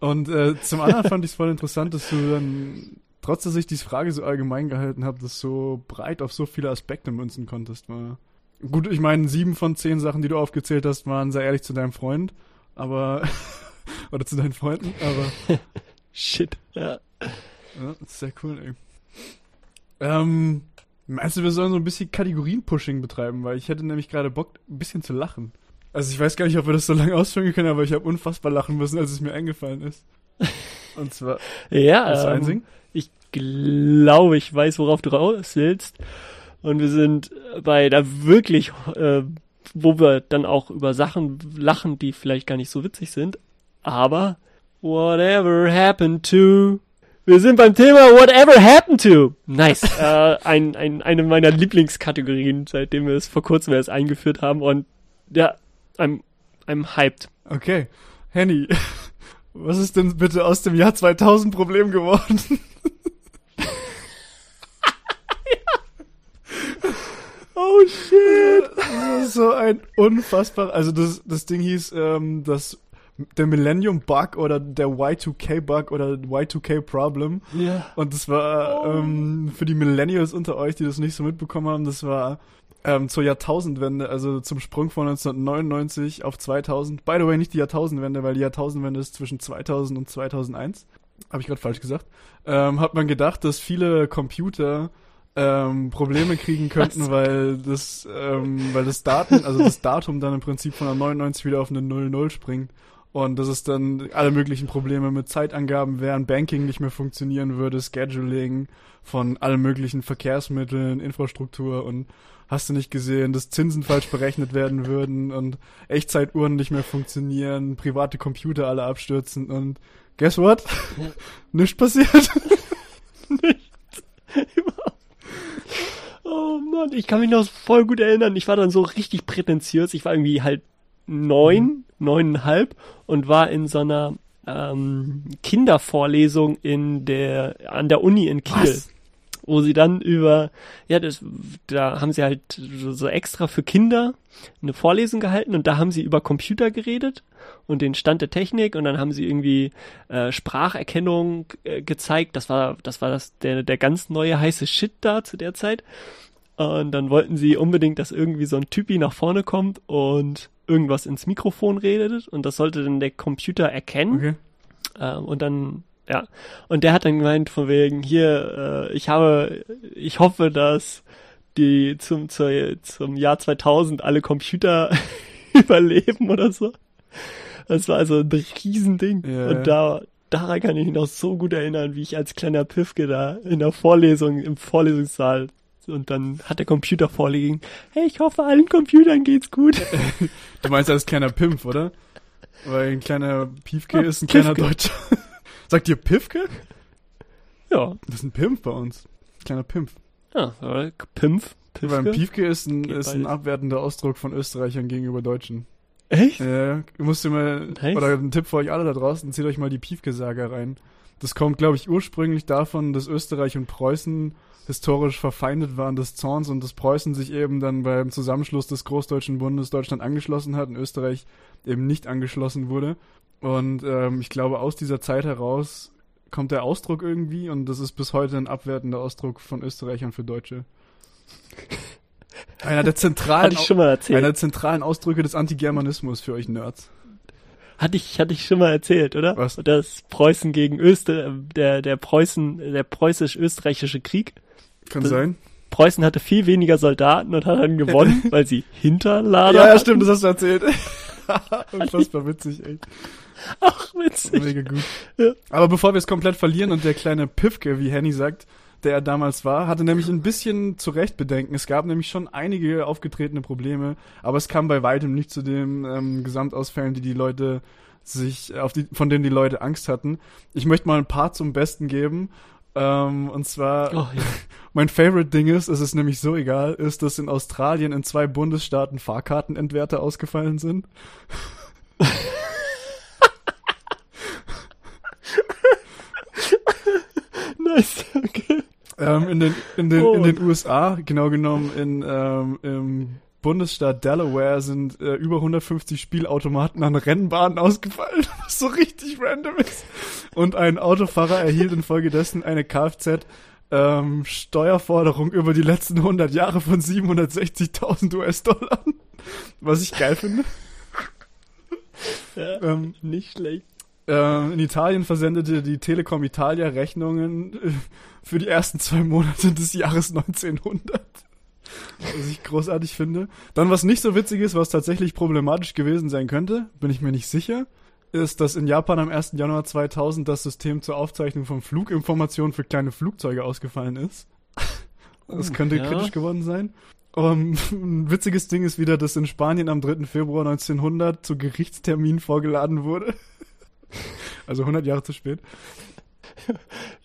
Und äh, zum anderen fand ich es voll interessant, dass du dann, trotz dass ich diese Frage so allgemein gehalten habe, das so breit auf so viele Aspekte münzen konntest. War gut, ich meine, sieben von zehn Sachen, die du aufgezählt hast, waren sehr ehrlich zu deinem Freund, aber oder zu deinen Freunden, aber Shit. Ja. ja sehr cool, ey. Ähm, meinst du, wir sollen so ein bisschen Kategorien-Pushing betreiben? Weil ich hätte nämlich gerade Bock, ein bisschen zu lachen. Also ich weiß gar nicht, ob wir das so lange ausführen können, aber ich habe unfassbar lachen müssen, als es mir eingefallen ist. Und zwar. ja, ähm, ich glaube, ich weiß, worauf du raus willst. Und wir sind bei da wirklich, äh, wo wir dann auch über Sachen lachen, die vielleicht gar nicht so witzig sind. Aber whatever happened to wir sind beim Thema Whatever Happened to. Nice. äh, ein, ein, eine meiner Lieblingskategorien, seitdem wir es vor kurzem erst eingeführt haben. Und ja, I'm, I'm hyped. Okay. Henny, was ist denn bitte aus dem Jahr 2000 Problem geworden? Oh shit. Das ist so ein unfassbar. Also das, das Ding hieß ähm, das der Millennium Bug oder der Y2K Bug oder Y2K Problem. Ja. Und das war oh. ähm, für die Millennials unter euch, die das nicht so mitbekommen haben, das war ähm, zur Jahrtausendwende, also zum Sprung von 1999 auf 2000. By the way, nicht die Jahrtausendwende, weil die Jahrtausendwende ist zwischen 2000 und 2001. Habe ich gerade falsch gesagt. Ähm, hat man gedacht, dass viele Computer ähm, Probleme kriegen könnten, weil das, ähm, weil das Daten, also das Datum dann im Prinzip von der 99 wieder auf eine 00 springt. Und dass es dann alle möglichen Probleme mit Zeitangaben wären, Banking nicht mehr funktionieren würde, Scheduling von allen möglichen Verkehrsmitteln, Infrastruktur und hast du nicht gesehen, dass Zinsen falsch berechnet werden würden und Echtzeituhren nicht mehr funktionieren, private Computer alle abstürzen und guess what? Ja. Nichts passiert. Nichts. oh Mann, ich kann mich noch voll gut erinnern. Ich war dann so richtig prätentiös. Ich war irgendwie halt neun, neuneinhalb und war in so einer ähm, Kindervorlesung in der an der Uni in Kiel. Was? Wo sie dann über, ja, das, da haben sie halt so extra für Kinder eine Vorlesung gehalten und da haben sie über Computer geredet und den Stand der Technik und dann haben sie irgendwie äh, Spracherkennung äh, gezeigt. Das war, das war das der der ganz neue heiße Shit da zu der Zeit. Und dann wollten sie unbedingt, dass irgendwie so ein Typi nach vorne kommt und irgendwas ins Mikrofon redet und das sollte dann der Computer erkennen. Okay. Ähm, und dann, ja. Und der hat dann gemeint, von wegen, hier, äh, ich habe, ich hoffe, dass die zum, zur, zum Jahr 2000 alle Computer überleben oder so. Das war also ein Riesending. Ja, und da, daran kann ich mich noch so gut erinnern, wie ich als kleiner Piffke da in der Vorlesung, im Vorlesungssaal und dann hat der Computer vorliegen, hey, ich hoffe, allen Computern geht's gut. Du meinst als kleiner Pimp, oder? Weil ein kleiner Piefke Ah, ist ein kleiner Piefke. Deutscher. Sagt ihr Pifke? Ja, Das ist ein Pimp bei uns. Kleiner Pimp. ja, aber Pimpf, Weil ein. Piefke ist ein, Geht ist ein abwertender Ausdruck von Österreichern gegenüber Deutschen. Echt? Ja, du musst dir mal, Nice. oder ein Tipp für euch alle da draußen, zieht euch mal die Piefke-Saga rein. Das kommt, glaube ich, ursprünglich davon, dass Österreich und Preußen historisch verfeindet waren des Zorns und dass Preußen sich eben dann beim Zusammenschluss des Großdeutschen Bundes Deutschland angeschlossen hat und Österreich eben nicht angeschlossen wurde. Und ähm, ich glaube, aus dieser Zeit heraus kommt der Ausdruck irgendwie und das ist bis heute ein abwertender Ausdruck von Österreichern für Deutsche. Einer der zentralen, Hatte ich schon mal erzählt. einer der zentralen Ausdrücke des Antigermanismus für euch Nerds. Hatte ich, hatte ich schon mal erzählt, oder? Was? Das Preußen gegen Öster, der, der Preußen, der preußisch-österreichische Krieg. Kann sein. Preußen hatte viel weniger Soldaten und hat dann gewonnen, weil sie Hinterlader Ja, ja, stimmt, das hast du erzählt. Unfassbar witzig, ey. Ach, witzig. Mega gut. Ja. Aber bevor wir es komplett verlieren und der kleine Pifke, wie Henny sagt, der er damals war, hatte nämlich ein bisschen zu Recht Bedenken. Es gab nämlich schon einige aufgetretene Probleme, aber es kam bei weitem nicht zu den ähm, Gesamtausfällen, die die Leute sich, auf die, von denen die Leute Angst hatten. Ich möchte mal ein paar zum Besten geben. Ähm, und zwar, Oh, ja. mein Favorite Ding ist, es ist nämlich so egal, ist, dass in Australien in zwei Bundesstaaten Fahrkartenentwerter ausgefallen sind. Nice, okay. Ähm, in den, in den, Oh. in den USA, genau genommen in, ähm, im Bundesstaat Delaware sind äh, über 150 Spielautomaten an Rennbahnen ausgefallen, was so richtig random ist. Und ein Autofahrer erhielt infolgedessen eine Kfz ähm, Steuerforderung über die letzten 100 Jahre von 760.000 US-Dollar, was ich geil finde. Ja, Ähm, nicht schlecht. äh, in Italien versendete die Telekom Italia Rechnungen äh, für die ersten zwei Monate des Jahres 1900. Was ich großartig finde. Dann, was nicht so witzig ist, was tatsächlich problematisch gewesen sein könnte, bin ich mir nicht sicher, ist, dass in Japan am 1. Januar 2000 das System zur Aufzeichnung von Fluginformationen für kleine Flugzeuge ausgefallen ist. Das Oh, könnte ja. kritisch geworden sein. Um, ein witziges Ding ist wieder, dass in Spanien am 3. Februar 1900 zu Gerichtstermin vorgeladen wurde. Also 100 Jahre zu spät.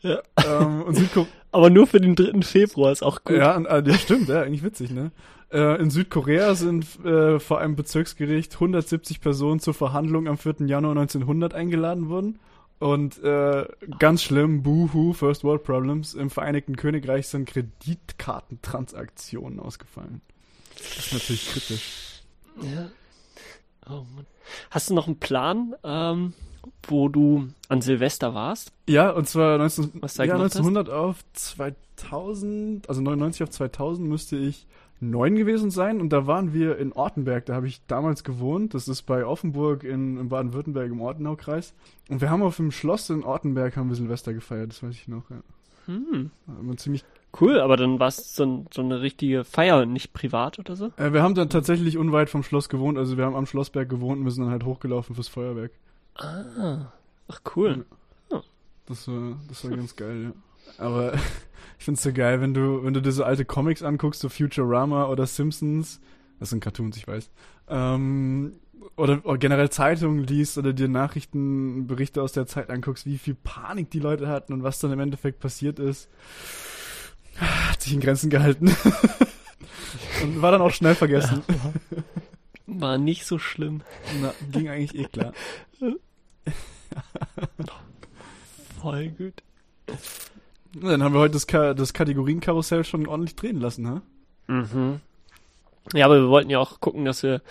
Ja. Ähm, und Südko Aber nur für den 3. Februar ist auch gut. ja, äh, ja, stimmt, ja, eigentlich witzig, ne? Äh, in Südkorea sind äh, vor einem Bezirksgericht 170 Personen zur Verhandlung am 4. Januar 1900 eingeladen worden. Und äh, ganz schlimm, Boohoo, First World Problems, im Vereinigten Königreich sind Kreditkartentransaktionen ausgefallen. Das ist natürlich kritisch. Ja. Oh Mann. Hast du noch einen Plan, ähm, wo du an Silvester warst? Ja, und zwar 19, Was du da ja, gemacht hast? 1900 auf 2000, also 99 auf 2000 müsste ich neun gewesen sein und da waren wir in Ortenberg, da habe ich damals gewohnt, das ist bei Offenburg in, in Baden-Württemberg im Ortenaukreis und wir haben auf dem Schloss in Ortenberg haben wir Silvester gefeiert, das weiß ich noch, ja. Hm. Immer ziemlich, Cool, aber dann war es so, so eine richtige Feier und nicht privat oder so? äh, wir haben dann tatsächlich unweit vom Schloss gewohnt, also wir haben am Schlossberg gewohnt und wir sind dann halt hochgelaufen fürs Feuerwerk. Ah. Ach cool. Das war, das war ganz geil, ja. Aber ich find's so geil, wenn du, wenn du dir so alte Comics anguckst, so Futurama oder Simpsons, das sind Cartoons, ich weiß, ähm, oder, oder generell Zeitungen liest oder dir Nachrichtenberichte aus der Zeit anguckst, wie viel Panik die Leute hatten und was dann im Endeffekt passiert ist, hat sich in Grenzen gehalten. und war dann auch schnell vergessen. War nicht so schlimm. Na, ging eigentlich eh klar. Voll gut. Dann haben wir heute das, Ka das Kategorienkarussell schon ordentlich drehen lassen, ha? Mhm. Ja, aber wir wollten ja auch gucken, dass wir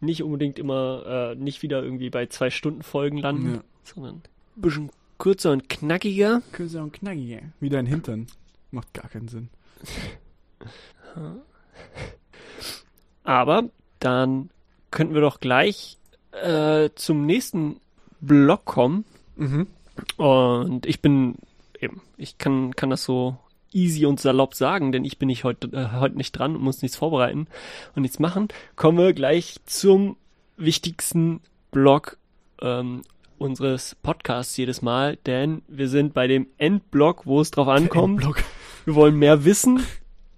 nicht unbedingt immer äh, nicht wieder irgendwie bei zwei Stunden Folgen landen, Ja. sondern ein bisschen kürzer und knackiger. Küsse und Knackige. Wie dein Hintern. Macht gar keinen Sinn. Aber dann könnten wir doch gleich äh, zum nächsten Block kommen. Mhm. Und ich bin eben, ich kann, kann das so easy und salopp sagen, denn ich bin nicht heute, äh, heute nicht dran und muss nichts vorbereiten und nichts machen. Kommen wir gleich zum wichtigsten Block ähm, unseres Podcasts jedes Mal, denn wir sind bei dem Endblock, wo es drauf ankommt. Endblock. Wir wollen mehr wissen.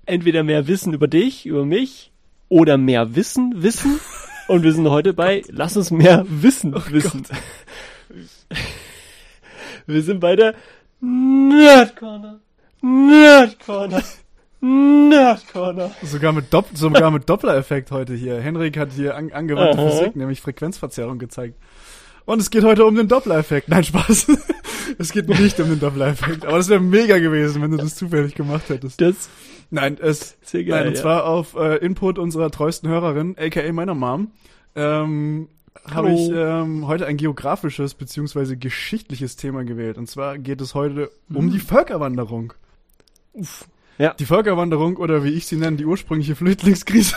Entweder mehr Wissen über dich, über mich oder mehr Wissen, Wissen. Und wir sind heute bei Lass uns mehr Wissen, Wissen. Wir sind bei der Nerd Corner. Nerd Corner. Nerd Corner. Sogar mit, Dopp sogar mit Doppler-Effekt heute hier. Henrik hat hier an angewandte Aha. Physik, nämlich Frequenzverzerrung gezeigt. Und es geht heute um den Doppler-Effekt. Nein, Spaß. Es geht nicht um den Doppler-Effekt. Aber das wäre mega gewesen, wenn du das zufällig gemacht hättest. Das Nein, es, ist egal. nein, und ja. zwar auf äh, Input unserer treuesten Hörerin, aka meiner Mom, ähm, habe ich ähm, heute ein geografisches beziehungsweise geschichtliches Thema gewählt. Und zwar geht es heute um Hm. die Völkerwanderung. Uff. Ja. Die Völkerwanderung oder wie ich sie nenne, die ursprüngliche Flüchtlingskrise.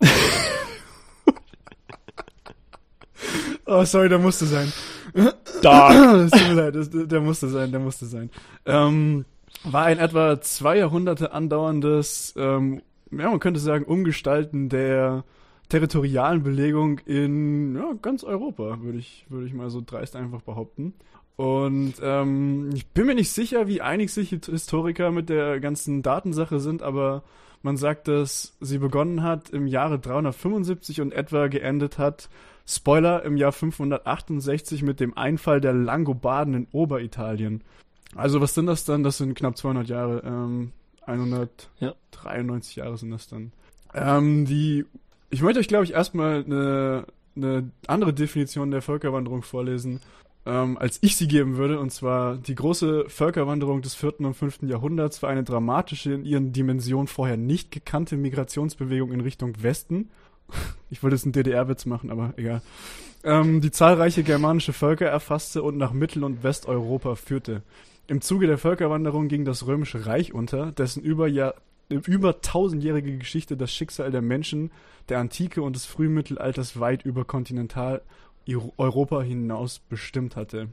oh, sorry, der musste sein. Da. Es tut mir leid, das, der musste sein, der musste sein. Ähm, war ein etwa zwei Jahrhunderte andauerndes, ähm, ja, man könnte sagen, Umgestalten der territorialen Belegung in ja, ganz Europa, würde ich, würde ich mal so dreist einfach behaupten. Und ähm, ich bin mir nicht sicher, wie einig sich Historiker mit der ganzen Datensache sind, aber man sagt, dass sie begonnen hat im Jahre 375 und etwa geendet hat, Spoiler, im Jahr 568 mit dem Einfall der Langobarden in Oberitalien. Also was sind das dann? Das sind knapp 200 Jahre. Ähm, 193 Jahre sind das dann. Ähm, die, ich möchte euch, glaube ich, erstmal eine, eine andere Definition der Völkerwanderung vorlesen, ähm, als ich sie geben würde. Und zwar die große Völkerwanderung des 4. und 5. Jahrhunderts war eine dramatische, in ihren Dimensionen vorher nicht gekannte Migrationsbewegung in Richtung Westen. Ich wollte jetzt einen DDR-Witz machen, aber egal. Ähm, die zahlreiche germanische Völker erfasste und nach Mittel- und Westeuropa führte. Im Zuge der Völkerwanderung ging das Römische Reich unter, dessen über, Jahr, über tausendjährige Geschichte das Schicksal der Menschen der Antike und des Frühmittelalters weit über Kontinentaleuropa hinaus bestimmt hatte.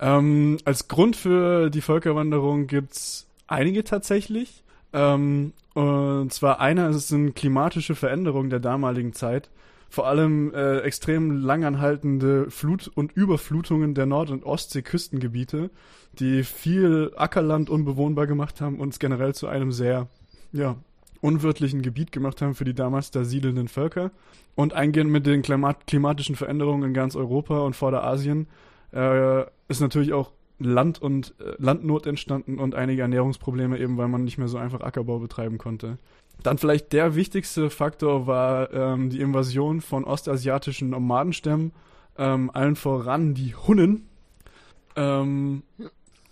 Ähm, als Grund für die Völkerwanderung gibt's einige tatsächlich. Ähm, und zwar einer es sind klimatische Veränderungen der damaligen Zeit. Vor allem äh, extrem langanhaltende Flut- und Überflutungen der Nord- und Ostseeküstengebiete, die viel Ackerland unbewohnbar gemacht haben und es generell zu einem sehr, ja, unwirtlichen Gebiet gemacht haben für die damals da siedelnden Völker. Und eingehend mit den Klimat klimatischen Veränderungen in ganz Europa und Vorderasien äh, ist natürlich auch Land und äh, Landnot entstanden und einige Ernährungsprobleme eben, weil man nicht mehr so einfach Ackerbau betreiben konnte. Dann vielleicht der wichtigste Faktor war ähm, die Invasion von ostasiatischen Nomadenstämmen, ähm, allen voran die Hunnen. Ähm,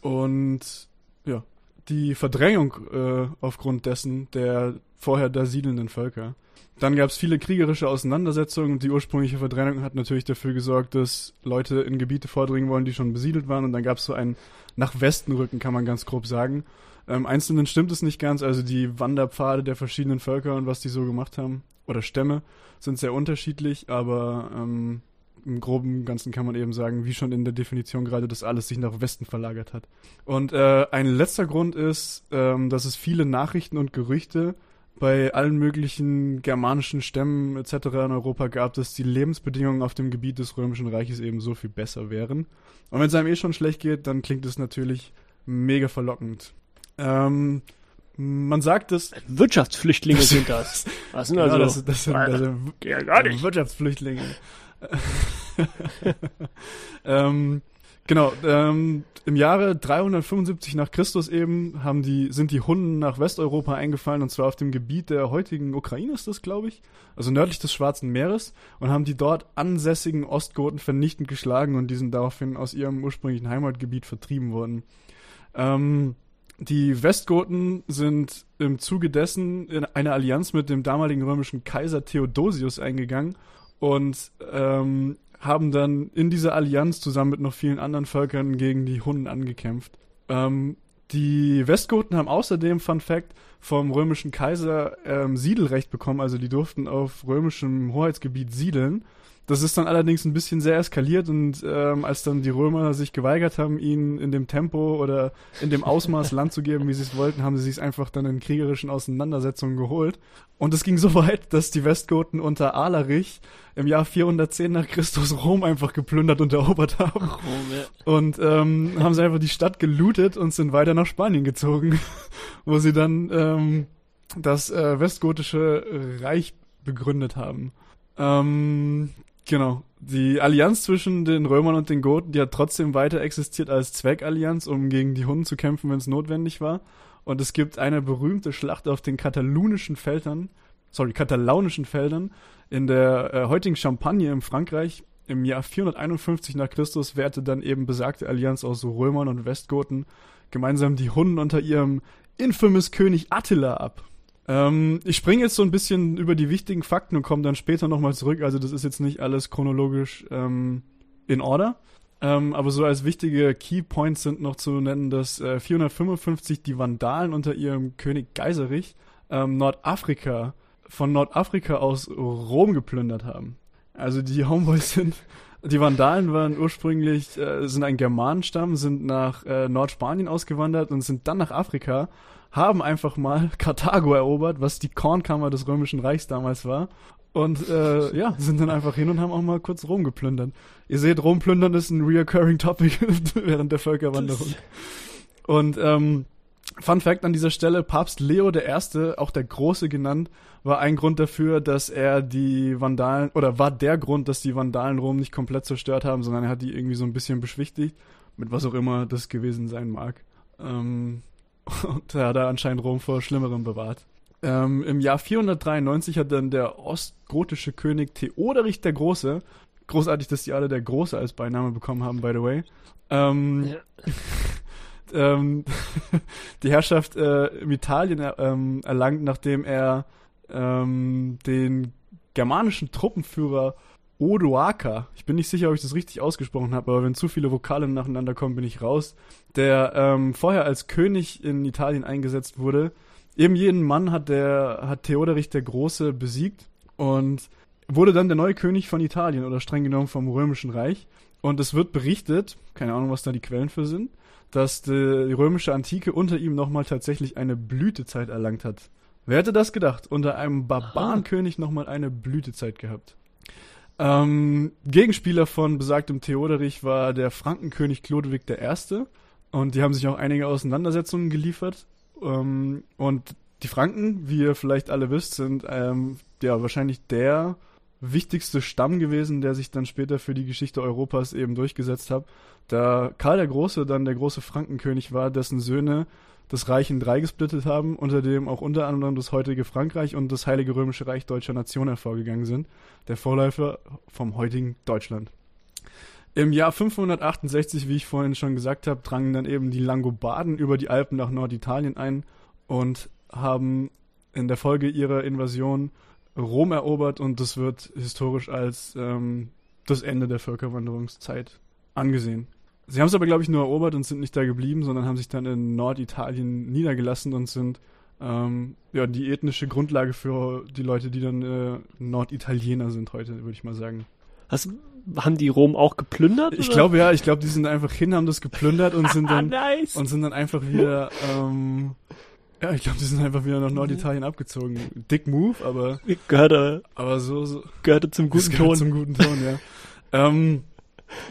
und ja, die Verdrängung äh, aufgrund dessen der vorher da siedelnden Völker. Dann gab es viele kriegerische Auseinandersetzungen und die ursprüngliche Verdrängung hat natürlich dafür gesorgt, dass Leute in Gebiete vordringen wollen, die schon besiedelt waren und dann gab es so ein nach Westen rücken, kann man ganz grob sagen. Ähm, Einzelnen stimmt es nicht ganz, also die Wanderpfade der verschiedenen Völker und was die so gemacht haben oder Stämme sind sehr unterschiedlich, aber ähm, im groben Ganzen kann man eben sagen, wie schon in der Definition gerade, dass alles sich nach Westen verlagert hat. Und äh, ein letzter Grund ist, ähm, dass es viele Nachrichten und Gerüchte bei allen möglichen germanischen Stämmen etc. in Europa gab, dass die Lebensbedingungen auf dem Gebiet des Römischen Reiches eben so viel besser wären. Und wenn es einem eh schon schlecht geht, dann klingt es natürlich mega verlockend. Ähm, man sagt es. Wirtschaftsflüchtlinge sind das. Was sind also? ja, das, das sind, das sind ja, gar nicht. Wirtschaftsflüchtlinge. ähm, genau, ähm, im Jahre 375 nach Christus eben haben die, sind die Hunnen nach Westeuropa eingefallen und zwar auf dem Gebiet der heutigen Ukraine ist das, glaube ich, also nördlich des Schwarzen Meeres und haben die dort ansässigen Ostgoten vernichtend geschlagen und die sind daraufhin aus ihrem ursprünglichen Heimatgebiet vertrieben worden. Ähm, die Westgoten sind im Zuge dessen in eine Allianz mit dem damaligen römischen Kaiser Theodosius eingegangen und ähm, haben dann in dieser Allianz zusammen mit noch vielen anderen Völkern gegen die Hunnen angekämpft. Ähm, Die Westgoten haben außerdem, Fun Fact, vom römischen Kaiser ähm, Siedelrecht bekommen, also die durften auf römischem Hoheitsgebiet siedeln. Das ist dann allerdings ein bisschen sehr eskaliert und ähm, als dann die Römer sich geweigert haben, ihnen in dem Tempo oder in dem Ausmaß Land zu geben, wie sie es wollten, haben sie sich einfach dann in kriegerischen Auseinandersetzungen geholt. Und es ging so weit, dass die Westgoten unter Alarich im Jahr 410 nach Christus Rom einfach geplündert und erobert haben. Ja. Und ähm, haben sie einfach die Stadt gelootet und sind weiter nach Spanien gezogen, wo sie dann ähm, das äh, westgotische Reich begründet haben. Ähm, Genau. Die Allianz zwischen den Römern und den Goten, die hat trotzdem weiter existiert als Zweckallianz, um gegen die Hunden zu kämpfen, wenn es notwendig war. Und es gibt eine berühmte Schlacht auf den katalonischen Feldern, sorry, katalaunischen Feldern in der äh, heutigen Champagne im Frankreich. Im Jahr 451 nach Christus wehrte dann eben besagte Allianz aus Römern und Westgoten gemeinsam die Hunden unter ihrem infamous König Attila ab. Ähm, ich springe jetzt so ein bisschen über die wichtigen Fakten und komme dann später nochmal zurück. Also das ist jetzt nicht alles chronologisch ähm, in Order. Ähm, aber so als wichtige Key Points sind noch zu nennen, dass äh, 455 die Vandalen unter ihrem König Geiserich ähm, Nordafrika von Nordafrika aus Rom geplündert haben. Also die Homeboys sind, die Vandalen waren ursprünglich, äh, sind ein Germanenstamm, sind nach äh, Nordspanien ausgewandert und sind dann nach Afrika haben einfach mal Karthago erobert, was die Kornkammer des Römischen Reichs damals war. Und äh, ja, sind dann einfach hin und haben auch mal kurz Rom geplündert. Ihr seht, Rom plündern ist ein reoccurring Topic während der Völkerwanderung. Und ähm, Fun Fact an dieser Stelle, Papst Leo I., auch der Große genannt, war ein Grund dafür, dass er die Vandalen, oder war der Grund, dass die Vandalen Rom nicht komplett zerstört haben, sondern er hat die irgendwie so ein bisschen beschwichtigt, mit was auch immer das gewesen sein mag. Ähm, und er hat da anscheinend Rom vor Schlimmerem bewahrt. Ähm, Im Jahr 493 hat dann der ostgotische König Theoderich der Große, großartig, dass die alle der Große als Beiname bekommen haben, by the way, ähm, ja. ähm, die Herrschaft äh, im Italien äh, erlangt, nachdem er ähm, den germanischen Truppenführer Odoaker, ich bin nicht sicher, ob ich das richtig ausgesprochen habe, aber wenn zu viele Vokale nacheinander kommen, bin ich raus, der ähm, vorher als König in Italien eingesetzt wurde. Eben jeden Mann hat der hat Theoderich der Große besiegt und wurde dann der neue König von Italien oder streng genommen vom Römischen Reich. Und es wird berichtet, keine Ahnung, was da die Quellen für sind, dass die, die römische Antike unter ihm nochmal tatsächlich eine Blütezeit erlangt hat. Wer hätte das gedacht? Unter einem Barbarenkönig nochmal eine Blütezeit gehabt. Ähm, Gegenspieler von besagtem Theoderich war der Frankenkönig Chlodwig I. Und die haben sich auch einige Auseinandersetzungen geliefert. Ähm, und die Franken, wie ihr vielleicht alle wisst, sind ähm, ja wahrscheinlich der wichtigste Stamm gewesen, der sich dann später für die Geschichte Europas eben durchgesetzt hat. Da Karl der Große dann der große Frankenkönig war, dessen Söhne das Reich in drei gesplittet haben, unter dem auch unter anderem das heutige Frankreich und das Heilige Römische Reich deutscher Nation hervorgegangen sind, der Vorläufer vom heutigen Deutschland. Im Jahr 568, wie ich vorhin schon gesagt habe, drangen dann eben die Langobarden über die Alpen nach Norditalien ein und haben in der Folge ihrer Invasion Rom erobert und das wird historisch als ähm, das Ende der Völkerwanderungszeit angesehen. Sie haben es aber, glaube ich, nur erobert und sind nicht da geblieben, sondern haben sich dann in Norditalien niedergelassen und sind ähm, ja, die ethnische Grundlage für die Leute, die dann äh, Norditaliener sind heute, würde ich mal sagen. Hast, haben die Rom auch geplündert? Ich glaube ja, ich glaube, die sind einfach hin, haben das geplündert und sind dann nice. und sind dann einfach wieder ähm, ja, ich glaube, die sind einfach wieder nach Norditalien abgezogen. Dick Move, aber gehörte aber so, so gehörte zum guten Ton. Zum guten Ton, ja. ähm,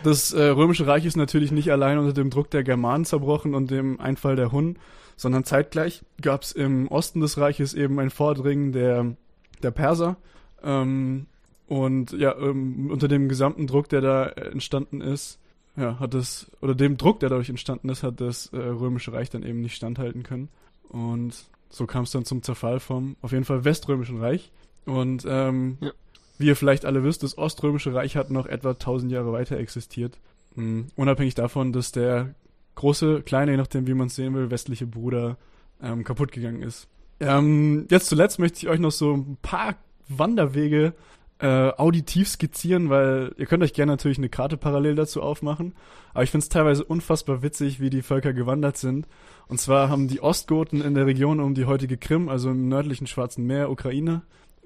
das äh, Römische Reich ist natürlich nicht allein unter dem Druck der Germanen zerbrochen und dem Einfall der Hunnen, sondern zeitgleich gab es im Osten des Reiches eben ein Vordringen der, der Perser. Ähm, und ja, ähm, unter dem gesamten Druck, der da entstanden ist, ja, hat das, oder dem Druck, der dadurch entstanden ist, hat das äh, Römische Reich dann eben nicht standhalten können. Und so kam es dann zum Zerfall vom, auf jeden Fall, Weströmischen Reich. Und ähm, ja. Wie ihr vielleicht alle wisst, das Oströmische Reich hat noch etwa 1000 Jahre weiter existiert. Mhm. Unabhängig davon, dass der große, kleine, je nachdem wie man es sehen will, westliche Bruder ähm, kaputt gegangen ist. Ähm, jetzt zuletzt möchte ich euch noch so ein paar Wanderwege äh, auditiv skizzieren, weil ihr könnt euch gerne natürlich eine Karte parallel dazu aufmachen. Aber ich finde es teilweise unfassbar witzig, wie die Völker gewandert sind. Und zwar haben die Ostgoten in der Region um die heutige Krim, also im nördlichen Schwarzen Meer, Ukraine,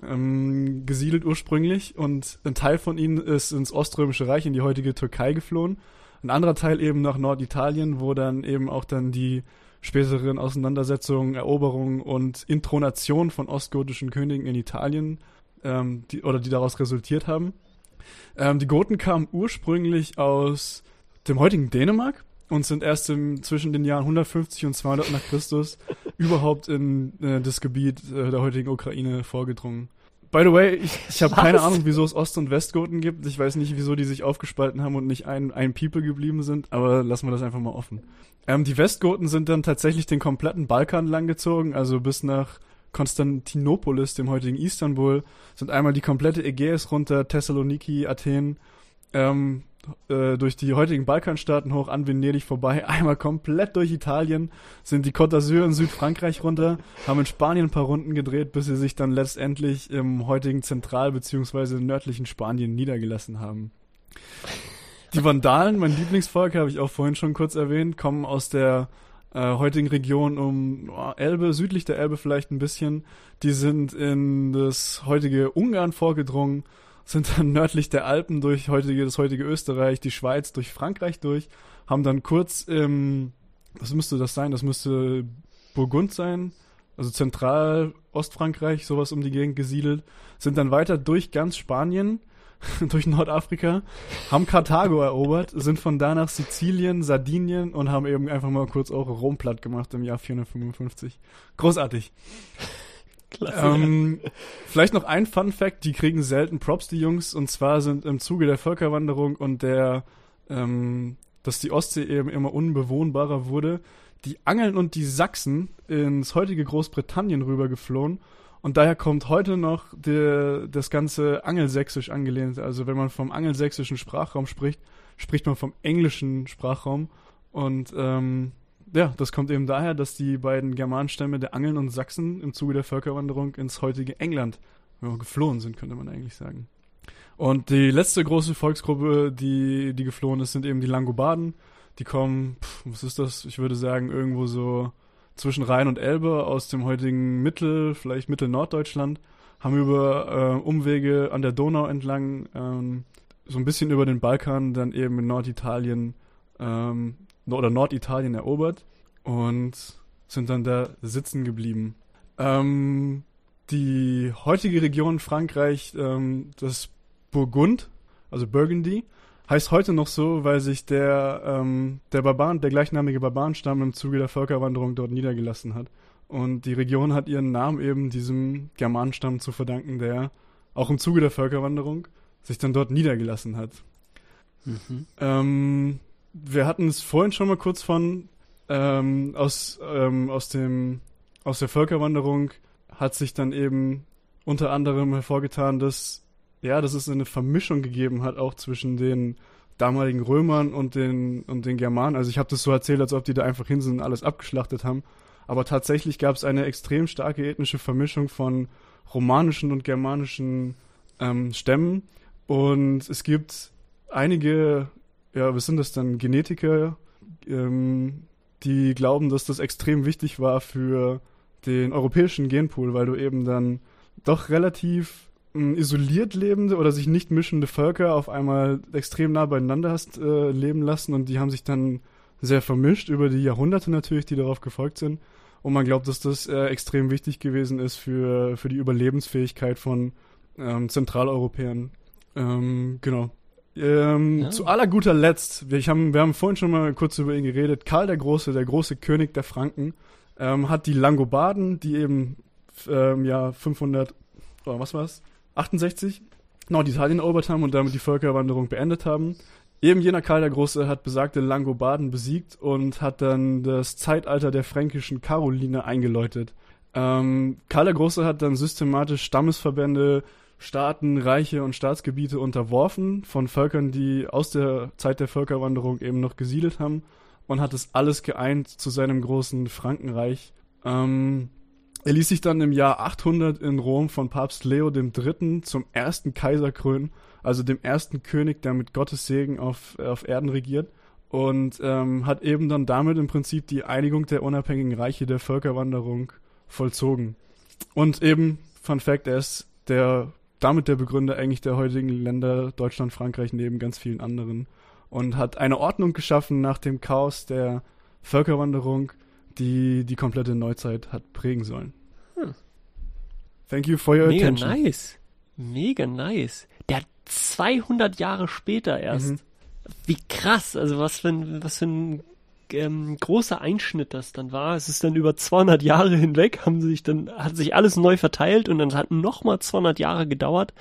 ähm, gesiedelt ursprünglich. Und ein Teil von ihnen ist ins Oströmische Reich, in die heutige Türkei geflohen. Ein anderer Teil eben nach Norditalien, wo dann eben auch dann die späteren Auseinandersetzungen, Eroberungen und Intronation von ostgotischen Königen in Italien ähm, die, oder die daraus resultiert haben. Ähm, die Goten kamen ursprünglich aus dem heutigen Dänemark und sind erst im, zwischen den Jahren 150 und 200 nach Christus überhaupt in äh, das Gebiet äh, der heutigen Ukraine vorgedrungen. By the way, ich, ich habe keine Ahnung, wieso es Ost- und Westgoten gibt. Ich weiß nicht, wieso die sich aufgespalten haben und nicht ein, ein People geblieben sind, aber lassen wir das einfach mal offen. Ähm, die Westgoten sind dann tatsächlich den kompletten Balkan langgezogen, also bis nach Konstantinopolis, dem heutigen Istanbul, sind einmal die komplette Ägäis runter, Thessaloniki, Athen, ähm, äh, durch die heutigen Balkanstaaten hoch an Venedig vorbei, einmal komplett durch Italien, sind die Côte d'Azur in Südfrankreich runter, haben in Spanien ein paar Runden gedreht, bis sie sich dann letztendlich im heutigen Zentral- bzw. nördlichen Spanien niedergelassen haben. Die Vandalen, mein Lieblingsvolk, habe ich auch vorhin schon kurz erwähnt, kommen aus der äh, heutigen Region um oh, Elbe, südlich der Elbe vielleicht ein bisschen. Die sind in das heutige Ungarn vorgedrungen, sind dann nördlich der Alpen durch heutige, das heutige Österreich, die Schweiz, durch Frankreich durch, haben dann kurz im, was müsste das sein? Das müsste Burgund sein, also zentral Ostfrankreich, sowas um die Gegend gesiedelt, sind dann weiter durch ganz Spanien, durch Nordafrika, haben Karthago erobert, sind von da nach Sizilien, Sardinien und haben eben einfach mal kurz auch Rom platt gemacht im Jahr 455. Großartig. Ähm, vielleicht noch ein Fun Fact, die kriegen selten Props, die Jungs, und zwar sind im Zuge der Völkerwanderung und der, ähm, dass die Ostsee eben immer unbewohnbarer wurde, die Angeln und die Sachsen ins heutige Großbritannien rübergeflohen und daher kommt heute noch der, das ganze Angelsächsisch angelehnt. Also wenn man vom angelsächsischen Sprachraum spricht, spricht man vom englischen Sprachraum. Und ähm, ja, das kommt eben daher, dass die beiden Germanenstämme der Angeln und Sachsen im Zuge der Völkerwanderung ins heutige England ja, geflohen sind, könnte man eigentlich sagen. Und die letzte große Volksgruppe, die, die geflohen ist, sind eben die Langobarden. Die kommen, pff, was ist das? Ich würde sagen, irgendwo so zwischen Rhein und Elbe aus dem heutigen Mittel, vielleicht Mittel-Norddeutschland, haben über äh, Umwege an der Donau entlang ähm, so ein bisschen über den Balkan dann eben in Norditalien ähm, oder Norditalien erobert und sind dann da sitzen geblieben. Ähm, die heutige Region Frankreich, ähm, das Burgund, also Burgundy, heißt heute noch so, weil sich der, ähm, der Barbaren, der gleichnamige Barbarenstamm im Zuge der Völkerwanderung dort niedergelassen hat. Und die Region hat ihren Namen eben diesem Germanenstamm zu verdanken, der auch im Zuge der Völkerwanderung sich dann dort niedergelassen hat. Mhm. Ähm, wir hatten es vorhin schon mal kurz von ähm, aus, ähm, aus dem aus der Völkerwanderung hat sich dann eben unter anderem hervorgetan, dass ja, dass es eine Vermischung gegeben hat, auch zwischen den damaligen Römern und den, und den Germanen. Also ich habe das so erzählt, als ob die da einfach hin sind und alles abgeschlachtet haben. Aber tatsächlich gab es eine extrem starke ethnische Vermischung von romanischen und germanischen ähm, Stämmen. Und es gibt einige, ja, was sind das dann, Genetiker, ähm, die glauben, dass das extrem wichtig war für den europäischen Genpool, weil du eben dann doch relativ isoliert lebende oder sich nicht mischende Völker auf einmal extrem nah beieinander hast äh, leben lassen und die haben sich dann sehr vermischt über die Jahrhunderte natürlich, die darauf gefolgt sind. Und man glaubt, dass das äh, extrem wichtig gewesen ist für, für die Überlebensfähigkeit von ähm, Zentraleuropäern. Ähm, genau. Ähm, ja. Zu aller guter Letzt, wir haben, wir haben vorhin schon mal kurz über ihn geredet, Karl der Große, der große König der Franken, ähm, hat die Langobarden, die eben ähm, ja 500, oh, was war's? 68 Norditalien erobert haben und damit die Völkerwanderung beendet haben. Eben jener Karl der Große hat besagte Langobarden besiegt und hat dann das Zeitalter der fränkischen Karoline eingeläutet. Ähm, Karl der Große hat dann systematisch Stammesverbände, Staaten, Reiche und Staatsgebiete unterworfen von Völkern, die aus der Zeit der Völkerwanderung eben noch gesiedelt haben und hat es alles geeint zu seinem großen Frankenreich. Ähm, Er ließ sich dann im Jahr 800 in Rom von Papst Leo III. zum ersten Kaiser krönen, also dem ersten König, der mit Gottes Segen auf, auf Erden regiert und ähm, hat eben dann damit im Prinzip die Einigung der unabhängigen Reiche der Völkerwanderung vollzogen. Und eben, Fun Fact, er ist der, damit der Begründer eigentlich der heutigen Länder Deutschland, Frankreich neben ganz vielen anderen und hat eine Ordnung geschaffen nach dem Chaos der Völkerwanderung, die die komplette Neuzeit hat prägen sollen. Hm. Thank you for your Mega attention. Mega nice. Mega nice. Der hat 200 Jahre später erst. Mhm. Wie krass, also was für ein, was für ein ähm, großer Einschnitt das dann war. Es ist dann über 200 Jahre hinweg, haben sich dann, hat sich alles neu verteilt und dann hat nochmal 200 Jahre gedauert,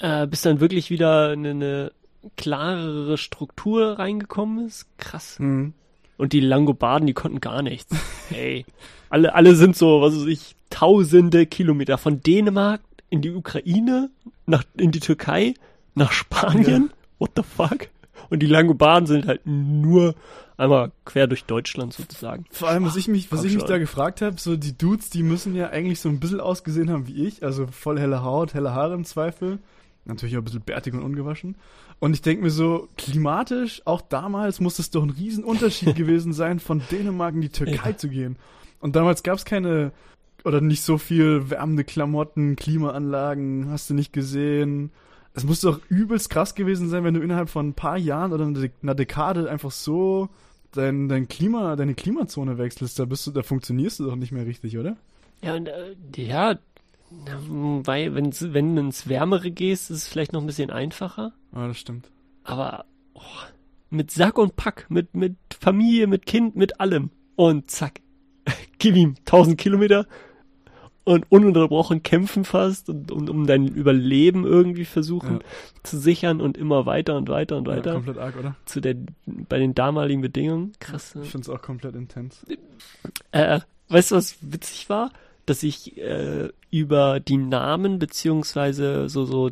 äh, bis dann wirklich wieder eine, eine klarere Struktur reingekommen ist. Krass. Mhm. Und die Langobarden, die konnten gar nichts. Hey, alle, alle sind so, was weiß ich, tausende Kilometer von Dänemark in die Ukraine, nach, in die Türkei, nach Spanien. Ja what the fuck? Und die Langobarden sind halt nur einmal quer durch Deutschland sozusagen. Vor allem, was ich mich, was ich mich da gefragt habe, so die Dudes, die müssen ja eigentlich so ein bisschen ausgesehen haben wie ich, also voll helle Haut, helle Haare im Zweifel. Natürlich auch ein bisschen bärtig und ungewaschen. Und ich denke mir so, klimatisch, auch damals muss es doch ein Riesenunterschied gewesen sein, von Dänemark in die Türkei ja. zu gehen. Und damals gab es keine, oder nicht so viel wärmende Klamotten, Klimaanlagen, hast du nicht gesehen. Es muss doch übelst krass gewesen sein, wenn du innerhalb von ein paar Jahren oder einer Dekade einfach so dein, dein Klima, deine Klimazone wechselst. Da bist du, da funktionierst du doch nicht mehr richtig, oder? Ja, und äh, ja, weil wenn wenn du ins Wärmere gehst, ist es vielleicht noch ein bisschen einfacher. Ja, das stimmt. Aber oh, mit Sack und Pack, mit, mit Familie, mit Kind, mit allem. Und zack, gib ihm 1000 Kilometer und ununterbrochen kämpfen fast und, und um dein Überleben irgendwie versuchen ja. zu sichern und immer weiter und weiter und weiter. Ja, komplett arg, oder? Zu der, bei den damaligen Bedingungen. Krass. Ich finde es auch komplett intens. Äh, weißt du, was witzig war? Dass ich äh, über die Namen beziehungsweise so, so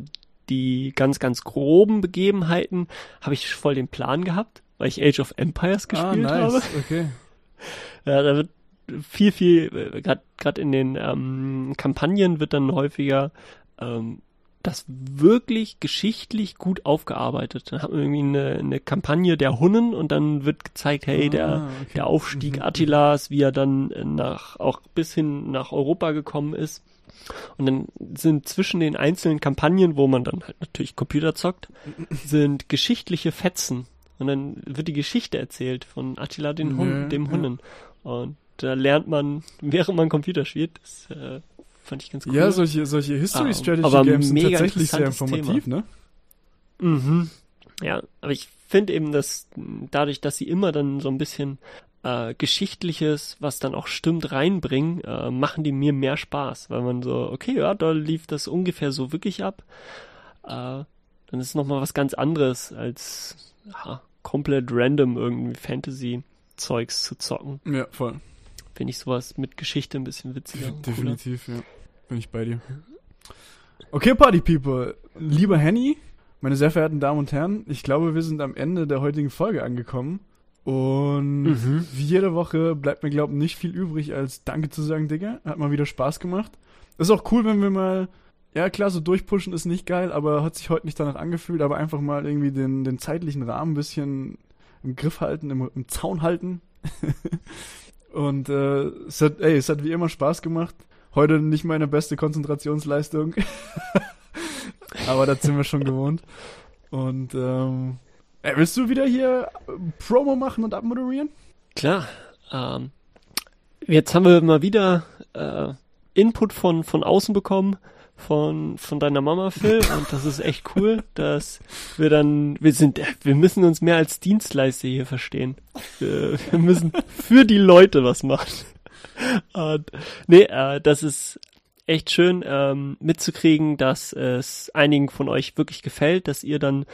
die ganz, ganz groben Begebenheiten habe ich voll den Plan gehabt, weil ich Age of Empires ah, gespielt ah, nice. habe. Okay. Ja, da wird viel, viel, gerade in den ähm, Kampagnen wird dann häufiger ähm, das wirklich geschichtlich gut aufgearbeitet. Dann hat man irgendwie eine, eine Kampagne der Hunnen und dann wird gezeigt, hey, ah, der, okay. der Aufstieg mhm. Attilas, wie er dann nach, auch bis hin nach Europa gekommen ist. Und dann sind zwischen den einzelnen Kampagnen, wo man dann halt natürlich Computer zockt, sind geschichtliche Fetzen. Und dann wird die Geschichte erzählt von Attila den Hun, dem Hunnen. Ja. Und da lernt man, während man Computer spielt. Das äh, fand ich ganz cool. Ja, solche, solche History Strategy ah, Games sind tatsächlich sehr informativ, Thema. ne? Mhm. Ja, aber ich finde eben, dass dadurch, dass sie immer dann so ein bisschen äh, Geschichtliches, was dann auch stimmt, reinbringen, äh, machen die mir mehr Spaß, weil man so, okay, ja, da lief das ungefähr so wirklich ab. Äh, dann ist nochmal was ganz anderes als ja, komplett random irgendwie Fantasy-Zeugs zu zocken. Ja, voll finde ich sowas mit Geschichte ein bisschen witziger. Definitiv, ja. Bin ich bei dir. Okay, Party People. Lieber Henny, meine sehr verehrten Damen und Herren, ich glaube, wir sind am Ende der heutigen Folge angekommen. Und mhm. wie jede Woche bleibt mir, glaube ich, nicht viel übrig, als Danke zu sagen, Digga. Hat mal wieder Spaß gemacht. ist auch cool, wenn wir mal, ja klar, so durchpushen ist nicht geil, aber hat sich heute nicht danach angefühlt, aber einfach mal irgendwie den, den zeitlichen Rahmen ein bisschen im Griff halten, im, im Zaun halten. Und äh, es, hat, ey, es hat wie immer Spaß gemacht. Heute nicht meine beste Konzentrationsleistung. Aber das sind wir schon gewohnt. Und ähm, ey, willst du wieder hier Promo machen und abmoderieren? Klar. Ähm, jetzt haben wir mal wieder äh, Input von, von außen bekommen von, von deiner Mama, Phil, und das ist echt cool, dass wir dann, wir sind, wir müssen uns mehr als Dienstleister hier verstehen. Wir, wir müssen für die Leute was machen. Und, nee, äh, das ist echt schön ähm, mitzukriegen, dass es einigen von euch wirklich gefällt, dass ihr dann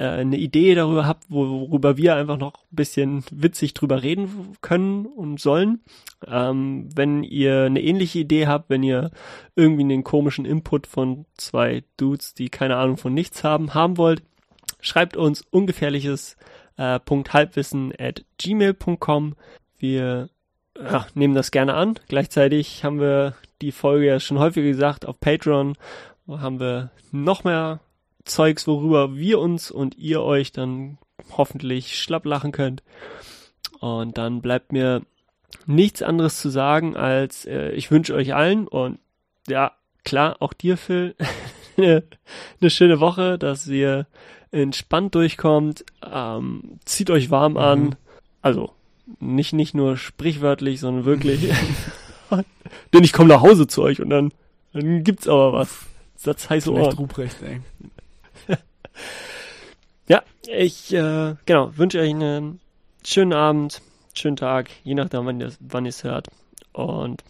äh, eine Idee darüber habt, worüber wir einfach noch ein bisschen witzig drüber reden können und sollen. Ähm, wenn ihr eine ähnliche Idee habt, wenn ihr irgendwie einen komischen Input von zwei Dudes, die keine Ahnung von nichts haben, haben wollt, schreibt uns ungefährliches äh, Punkt Halbwissen at gmail.com. Wir ja, nehmen das gerne an. Gleichzeitig haben wir die Folge ja schon häufig gesagt, auf Patreon haben wir noch mehr Zeugs, worüber wir uns und ihr euch dann hoffentlich schlapp lachen könnt. Und dann bleibt mir nichts anderes zu sagen, als äh, ich wünsche euch allen und ja, klar, auch dir, Phil, eine, eine schöne Woche, dass ihr entspannt durchkommt, ähm, zieht euch warm an, mhm. also nicht, nicht nur sprichwörtlich, sondern wirklich. Denn ich komme nach Hause zu euch und dann, dann gibt's aber was. Satz heiße Ohren. Ruprecht, ey. Ja, ich äh, genau, wünsche euch einen schönen Abend, schönen Tag, je nachdem, wann ihr wann es hört. Und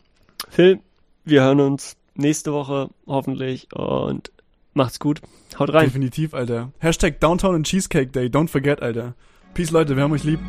Phil, wir hören uns nächste Woche hoffentlich und macht's gut. Haut rein. Definitiv, Alter. Hashtag Downtown and Cheesecake Day. Don't forget, Alter. Peace, Leute. Wir haben euch lieb.